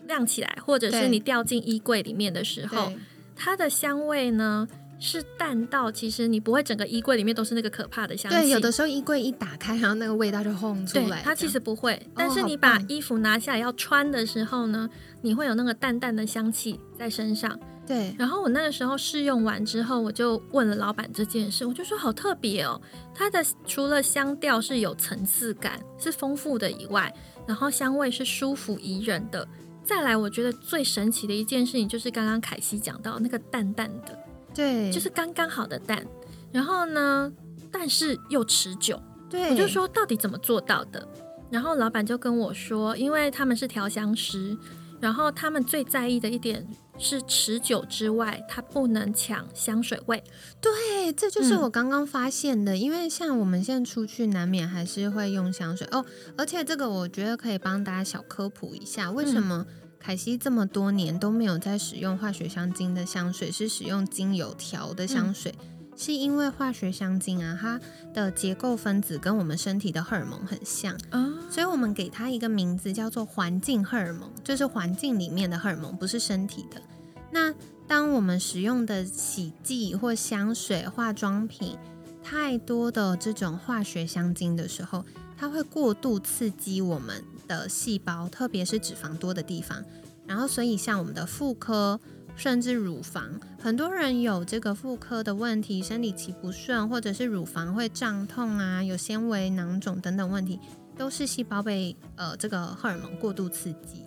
晾起来，或者是你掉进衣柜里面的时候，它的香味呢是淡到，其实你不会整个衣柜里面都是那个可怕的香气。对，有的时候衣柜一打开，然后那个味道就轰出来。它其实不会，但是你把衣服拿下来要穿的时候呢，你会有那个淡淡的香气在身上。对。然后我那个时候试用完之后，我就问了老板这件事，我就说好特别哦，它的除了香调是有层次感、是丰富的以外，然后香味是舒服宜人的。再来，我觉得最神奇的一件事情就是刚刚凯西讲到那个淡淡的，对，就是刚刚好的淡。然后呢，但是又持久。对，我就说到底怎么做到的？然后老板就跟我说，因为他们是调香师，然后他们最在意的一点是持久之外，它不能抢香水味。对，这就是我刚刚发现的。因为像我们现在出去，难免还是会用香水哦。而且这个我觉得可以帮大家小科普一下，为什么？凯西这么多年都没有在使用化学香精的香水，是使用精油调的香水，是因为化学香精啊，它的结构分子跟我们身体的荷尔蒙很像啊，所以我们给它一个名字叫做环境荷尔蒙，就是环境里面的荷尔蒙，不是身体的。那当我们使用的洗剂或香水、化妆品太多的这种化学香精的时候，它会过度刺激我们的细胞，特别是脂肪多的地方。然后，所以像我们的妇科，甚至乳房，很多人有这个妇科的问题，生理期不顺，或者是乳房会胀痛啊，有纤维囊肿等等问题，都是细胞被呃这个荷尔蒙过度刺激。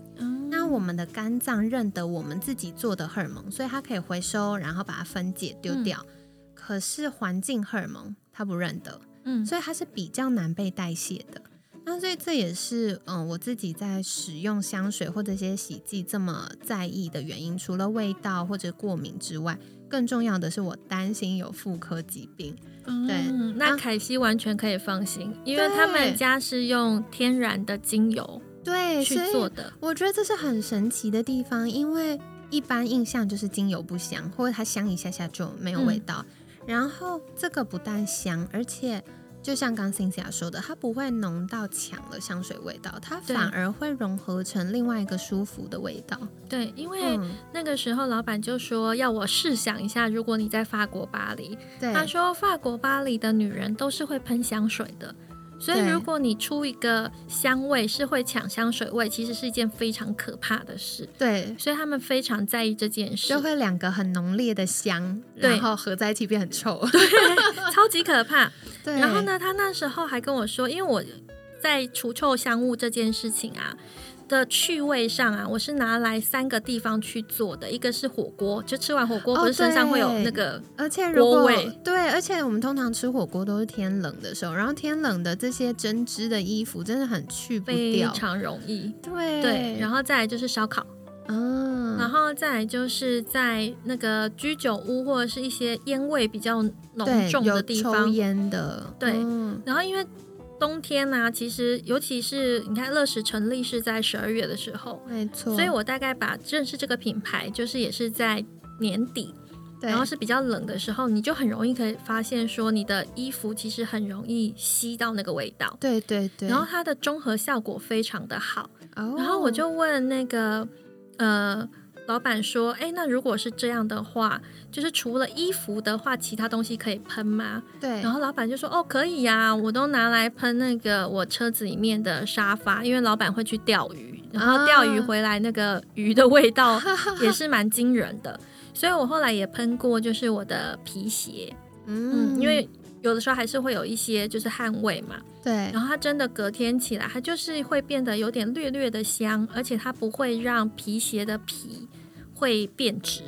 那我们的肝脏认得我们自己做的荷尔蒙，所以它可以回收，然后把它分解丢掉。可是环境荷尔蒙它不认得，嗯，所以它是比较难被代谢的。那所以这也是嗯我自己在使用香水或这些洗剂这么在意的原因。除了味道或者过敏之外，更重要的是我担心有妇科疾病。对，那凯西完全可以放心，因为他们家是用天然的精油。对，去做的，我觉得这是很神奇的地方，因为一般印象就是精油不香，或者它香一下下就没有味道。然后这个不但香，而且就像刚 Cynthia 说的，它不会浓到抢了香水味道，它反而会融合成另外一个舒服的味道。对，因为那个时候老板就说要我试想一下，如果你在法国巴黎，他说法国巴黎的女人都是会喷香水的。所以，如果你出一个香味是会抢香水味，其实是一件非常可怕的事。对，所以他们非常在意这件事，就会两个很浓烈的香，然后合在一起变很臭，[LAUGHS] 对，超级可怕。[LAUGHS] 对，然后呢，他那时候还跟我说，因为我在除臭香雾这件事情啊。的趣味上啊，我是拿来三个地方去做的，一个是火锅，就吃完火锅不是身上会有那个而且锅味，对，而且我们通常吃火锅都是天冷的时候，然后天冷的这些针织的衣服真的很去不掉，非常容易，对。对，然后再来就是烧烤，嗯，然后再来就是在那个居酒屋或者是一些烟味比较浓重的地方，烟的，对，然后因为。冬天呢，其实尤其是你看乐时成立是在十二月的时候，没错。所以我大概把认识这个品牌，就是也是在年底，然后是比较冷的时候，你就很容易可以发现说，你的衣服其实很容易吸到那个味道。对对对。然后它的综合效果非常的好。哦。然后我就问那个呃。老板说：“哎，那如果是这样的话，就是除了衣服的话，其他东西可以喷吗？”对。然后老板就说：“哦，可以呀，我都拿来喷那个我车子里面的沙发，因为老板会去钓鱼，然后钓鱼回来那个鱼的味道 [LAUGHS] 也是蛮惊人的。所以我后来也喷过，就是我的皮鞋，嗯，因为有的时候还是会有一些就是汗味嘛。对。然后它真的隔天起来，它就是会变得有点略略的香，而且它不会让皮鞋的皮。”会变质，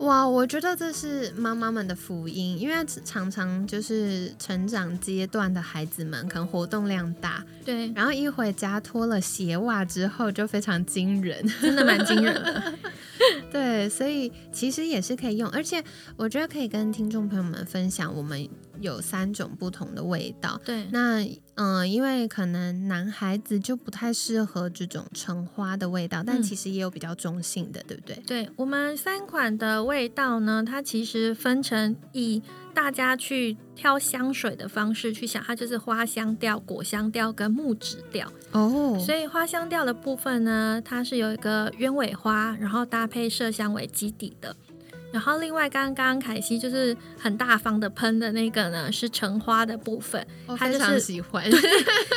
哇！我觉得这是妈妈们的福音，因为常常就是成长阶段的孩子们可能活动量大，对，然后一回家脱了鞋袜之后就非常惊人，[LAUGHS] 真的蛮惊人的。[LAUGHS] 对，所以其实也是可以用，而且我觉得可以跟听众朋友们分享，我们有三种不同的味道。对，那。嗯，因为可能男孩子就不太适合这种橙花的味道，但其实也有比较中性的，对不对？对我们三款的味道呢，它其实分成以大家去挑香水的方式去想，它就是花香调、果香调跟木质调哦。所以花香调的部分呢，它是有一个鸢尾花，然后搭配麝香为基底的。然后另外，刚刚凯西就是很大方的喷的那个呢，是橙花的部分，我非常喜欢，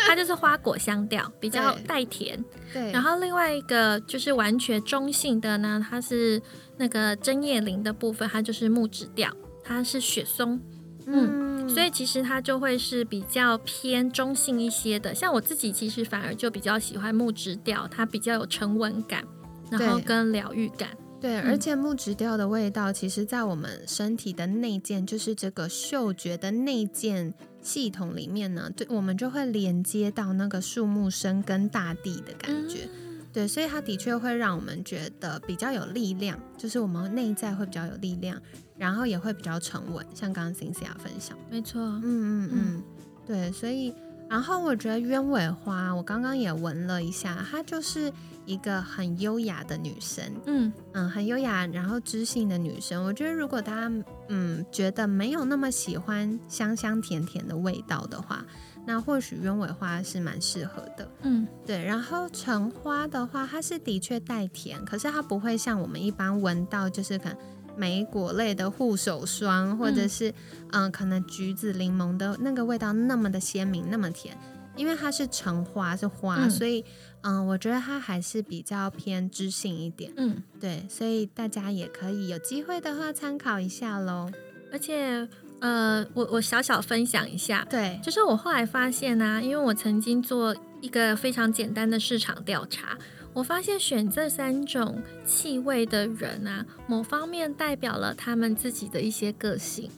它就是花果香调，比较带甜。对。然后另外一个就是完全中性的呢，它是那个针叶林的部分，它就是木质调，它是雪松。嗯。所以其实它就会是比较偏中性一些的。像我自己其实反而就比较喜欢木质调，它比较有沉稳感，然后跟疗愈感。对，而且木质调的味道，其实，在我们身体的内件，就是这个嗅觉的内件系统里面呢，对，我们就会连接到那个树木生根大地的感觉。对，所以它的确会让我们觉得比较有力量，就是我们内在会比较有力量，然后也会比较沉稳。像刚刚 Cynthia 分享，没错，嗯嗯嗯，对，所以，然后我觉得鸢尾花，我刚刚也闻了一下，它就是。一个很优雅的女生，嗯嗯，很优雅，然后知性的女生。我觉得如果大家嗯觉得没有那么喜欢香香甜甜的味道的话，那或许鸢尾花是蛮适合的。嗯，对，然后橙花的话，它是的确带甜，可是它不会像我们一般闻到就是可能莓果类的护手霜，或者是嗯、可能橘子、柠檬的那个味道那么的鲜明，那么甜。因为它是橙花，是花，嗯所以嗯，我觉得它还是比较偏知性一点。嗯，对，所以大家也可以有机会的话参考一下喽。而且呃，我我小小分享一下，对，就是我后来发现啊，因为我曾经做一个非常简单的市场调查，我发现选这三种气味的人啊，某方面代表了他们自己的一些个性。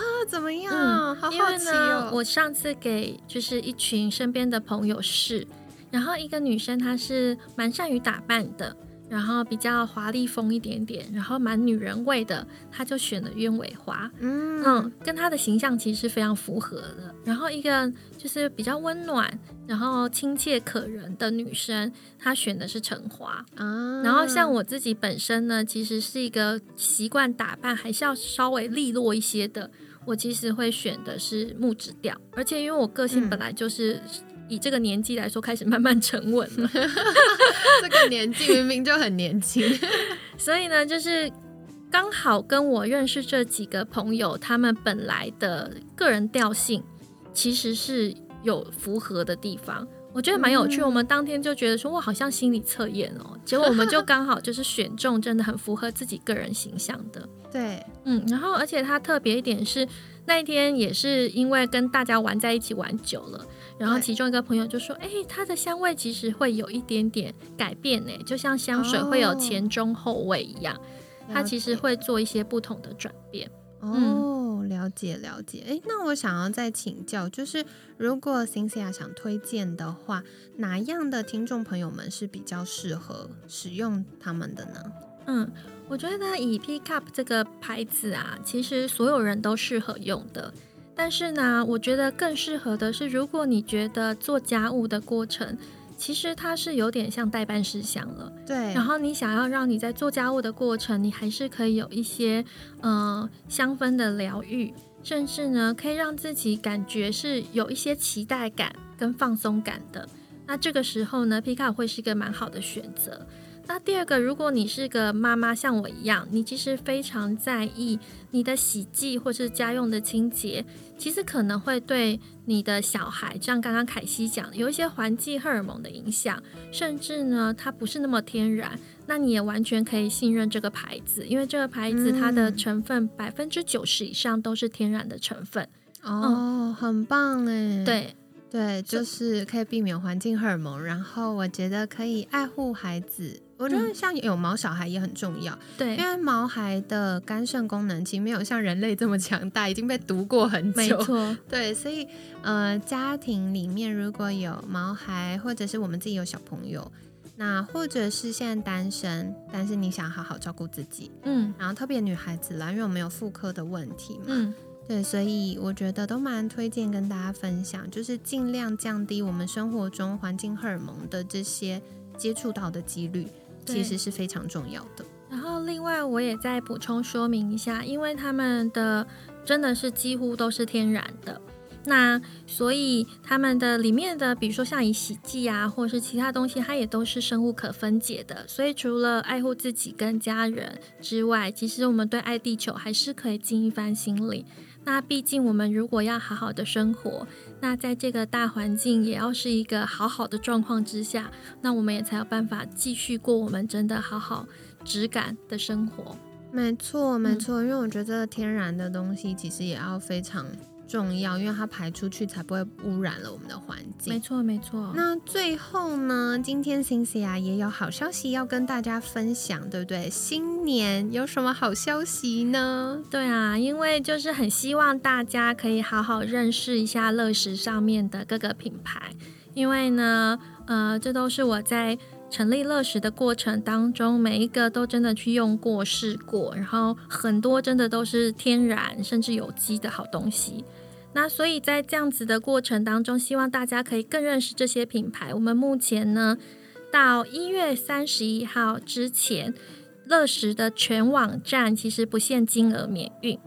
那怎么样？嗯好因为好奇哦。呢，我上次给就是一群身边的朋友试，然后一个女生她是蛮善于打扮的，然后比较华丽风一点点，然后蛮女人味的，她就选了鸢尾花。嗯嗯，跟她的形象其实是非常符合的。然后一个就是比较温暖，然后亲切可人的女生，她选的是橙花。啊，然后像我自己本身呢，其实是一个习惯打扮还是要稍微利落一些的，我其实会选的是木质调。而且因为我个性嗯本来就是以这个年纪来说，开始慢慢沉稳了，[LAUGHS] 这个年纪明明就很年轻。[LAUGHS] 所以呢，就是刚好跟我认识这几个朋友，他们本来的个人调性其实是有符合的地方。我觉得蛮有趣，嗯我们当天就觉得说，哇，好像心理测验哦。结果我们就刚好就是选中真的很符合自己个人形象的，[LAUGHS] 对，嗯，然后而且它特别一点是，那一天也是因为跟大家玩在一起玩久了，然后其中一个朋友就说：“哎、它的香味其实会有一点点改变呢，就像香水会有哦。前中后味一样，它其实会做一些不同的转变。哦，了解了解。诶，那我想要再请教，就是如果 Cynthia 想推荐的话，哪样的听众朋友们是比较适合使用他们的呢？嗯，我觉得以 P Cup 这个牌子啊，其实所有人都适合用的。但是呢，我觉得更适合的是，如果你觉得做家务的过程，其实它是有点像代办事项了。对，然后你想要让你在做家务的过程，你还是可以有一些呃香氛的疗愈，甚至呢可以让自己感觉是有一些期待感跟放松感的。那这个时候呢，皮卡会是一个蛮好的选择。那第二个，如果你是个妈妈，像我一样，你其实非常在意你的洗剂或是家用的清洁，其实可能会对你的小孩，像刚刚凯西讲的，有一些环境荷尔蒙的影响，甚至呢，它不是那么天然，那你也完全可以信任这个牌子，因为这个牌子它的嗯成分百分之九十以上都是天然的成分。哦，很棒哎。对，对，就是可以避免环境荷尔蒙，然后我觉得可以爱护孩子。我觉得嗯像有毛小孩也很重要，对。因，为毛孩的肝肾功能其实没有像人类这么强大，已经被读过很久。没错，对，所以呃，家庭里面如果有毛孩，或者是我们自己有小朋友，那或者是现在单身，但是你想好好照顾自己，嗯。然后特别女孩子啦，因为我们有妇科的问题嘛，嗯，对，所以我觉得都蛮推荐跟大家分享，就是尽量降低我们生活中环境荷尔蒙的这些接触到的几率，其实是非常重要的。然后另外我也再补充说明一下，因为他们的真的是几乎都是天然的，那所以他们的里面的，比如说像以洗剂啊，或者是其他东西，它也都是生物可分解的。所以除了爱护自己跟家人之外，其实我们对爱地球还是可以尽一番心力。那毕竟我们如果要好好的生活，那在这个大环境也要是一个好好的状况之下，那我们也才有办法继续过我们真的好好质感的生活。没错，没嗯错，因为我觉得天然的东西其实也要非常重要，因为它排出去才不会污染了我们的环境。没错，没错。那最后呢，今天 Cynthia 也有好消息要跟大家分享，对不对？新年有什么好消息呢？对啊，因为就是很希望大家可以好好认识一下乐食上面的各个品牌，因为呢，呃，这都是我在成立乐食的过程当中，每一个都真的去用过、试过，然后很多真的都是天然甚至有机的好东西。那所以在这样子的过程当中，希望大家可以更认识这些品牌。我们目前呢，到一月三十一号之前，乐食的全网站其实不限金额免运。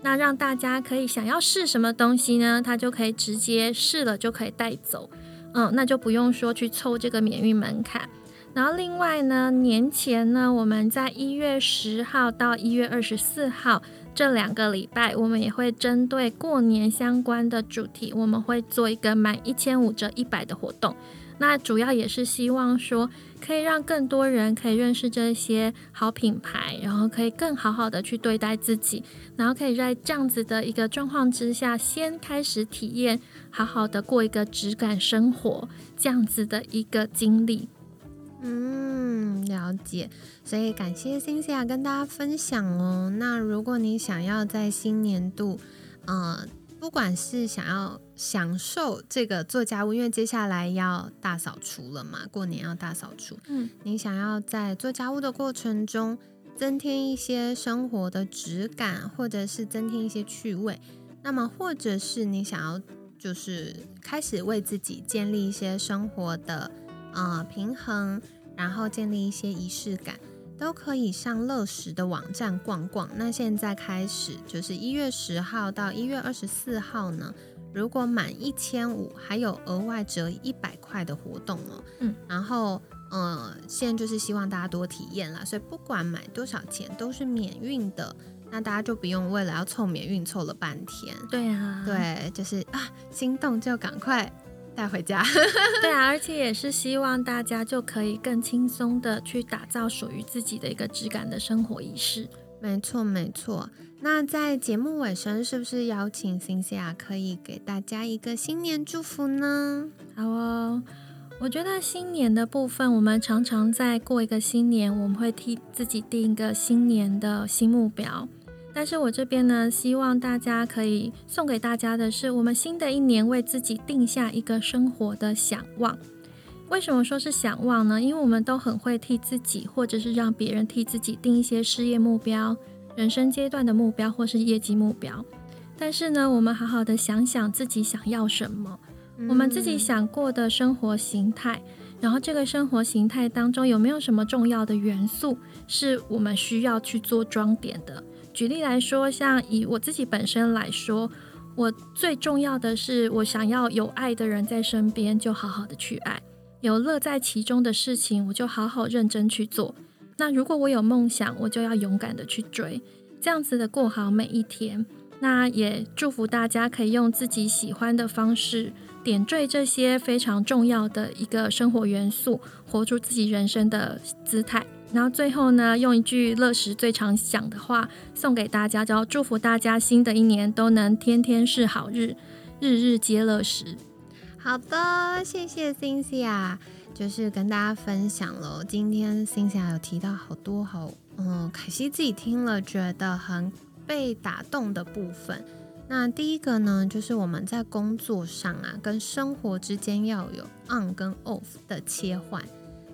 那让大家可以想要试什么东西呢？他就可以直接试了就可以带走，嗯，那就不用说去凑这个免运门槛。然后另外呢，年前呢，我们在一月十号到一月二十四号这两个礼拜，我们也会针对过年相关的主题，我们会做一个满一千五折一百的活动。那主要也是希望说，可以让更多人可以认识这些好品牌，然后可以更好好的去对待自己，然后可以在这样子的一个状况之下，先开始体验好好的过一个质感生活这样子的一个经历。嗯，了解。所以感谢星星啊，跟大家分享哦。那如果你想要在新年度，呃。不管是想要享受这个做家务，因为接下来要大扫除了嘛，过年要大扫除。嗯，你想要在做家务的过程中增添一些生活的质感，或者是增添一些趣味，那么或者是你想要就是开始为自己建立一些生活的呃平衡，然后建立一些仪式感。都可以上乐时的网站逛逛。那现在开始就是一月十号到一月二十四号呢，如果满一千五，还有额外折一百块的活动哦。嗯，然后呃，现在就是希望大家多体验啦，所以不管买多少钱都是免运的。那大家就不用为了要凑免运凑了半天。对啊，对，就是啊，心动就赶快。带回家，[LAUGHS] 对啊，而且也是希望大家就可以更轻松的去打造属于自己的一个质感的生活仪式。没错，没错。那在节目尾声，是不是邀请辛西亚可以给大家一个新年祝福呢？好哦，我觉得新年的部分，我们常常在过一个新年，我们会替自己定一个新年的新目标。但是我这边呢，希望大家可以送给大家的是，我们新的一年为自己定下一个生活的想望。为什么说是想望呢？因为我们都很会替自己，或者是让别人替自己定一些事业目标、人生阶段的目标，或是业绩目标。但是呢，我们好好的想想自己想要什么，我们自己想过的生活形态，然后这个生活形态当中有没有什么重要的元素是我们需要去做装点的？举例来说，像以我自己本身来说，我最重要的是，我想要有爱的人在身边，就好好的去爱；有乐在其中的事情，我就好好认真去做。那如果我有梦想，我就要勇敢的去追，这样子的过好每一天。那也祝福大家可以用自己喜欢的方式点缀这些非常重要的一个生活元素，活出自己人生的姿态。然后最后呢，用一句乐时最常讲的话送给大家，叫祝福大家新的一年都能天天是好日，日日皆乐时。好的，谢谢 Cynthia，就是跟大家分享了。今天 Cynthia 有提到好多好，嗯，凯西自己听了觉得很被打动的部分。那第一个呢，就是我们在工作上啊，跟生活之间要有 on 跟 off 的切换。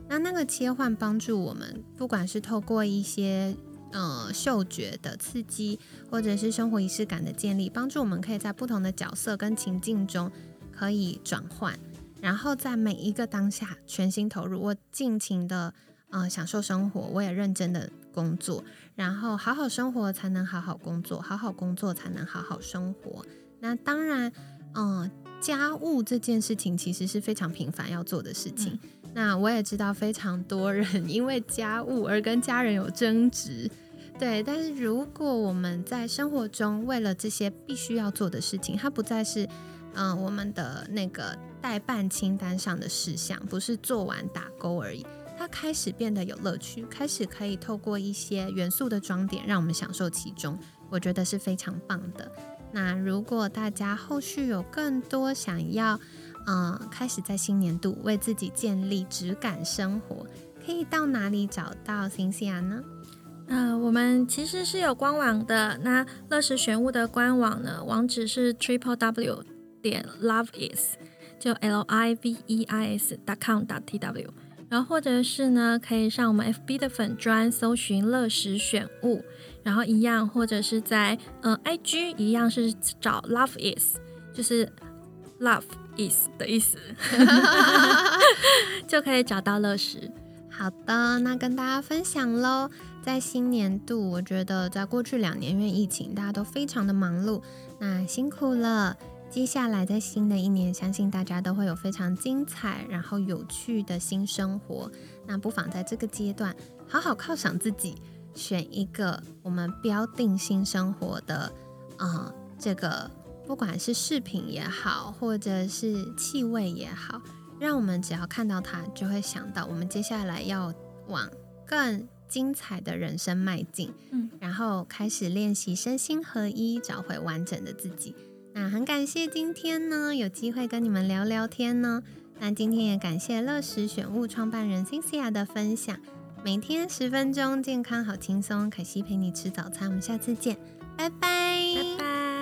那那个切换帮助我们，不管是透过一些呃嗅觉的刺激，或者是生活仪式感的建立，帮助我们可以在不同的角色跟情境中可以转换，然后在每一个当下全心投入，我尽情的呃享受生活，我也认真的工作，然后好好生活才能好好工作，好好工作才能好好生活。那当然，嗯，家务这件事情其实是非常频繁要做的事情。那我也知道非常多人因为家务而跟家人有争执，对。但是如果我们在生活中为了这些必须要做的事情，它不再是嗯我们的那个代办清单上的事项，不是做完打勾而已，它开始变得有乐趣，开始可以透过一些元素的装点，让我们享受其中，我觉得是非常棒的。那如果大家后续有更多想要，嗯，开始在新年度为自己建立质感生活，可以到哪里找到星星啊呢？呃，我们其实是有官网的。那乐时玄物的官网呢，网址是 triple w 点 love is 就 l i v e i s dot com dot t w。然后或者是呢，可以上我们 f b 的粉专搜寻乐时选物，然后一样，或者是在呃 i g 一样是找 love is，就是。love 意思的意思，[LAUGHS] 就可以找到乐时。好的，那跟大家分享喽。在新年度，我觉得在过去两年因为疫情，大家都非常的忙碌，那辛苦了。接下来在新的一年，相信大家都会有非常精彩然后有趣的新生活。那不妨在这个阶段，好好犒赏自己，选一个我们标定新生活的，啊，这个不管是饰品也好，或者是气味也好，让我们只要看到它，就会想到我们接下来要往更。精彩的人生迈进，嗯，然后开始练习身心合一，找回完整的自己。那很感谢今天呢有机会跟你们聊聊天呢。那今天也感谢乐时选物创办人 Cynthia 的分享。每天十分钟，健康好轻松。凯西陪你吃早餐，我们下次见，拜拜，拜拜。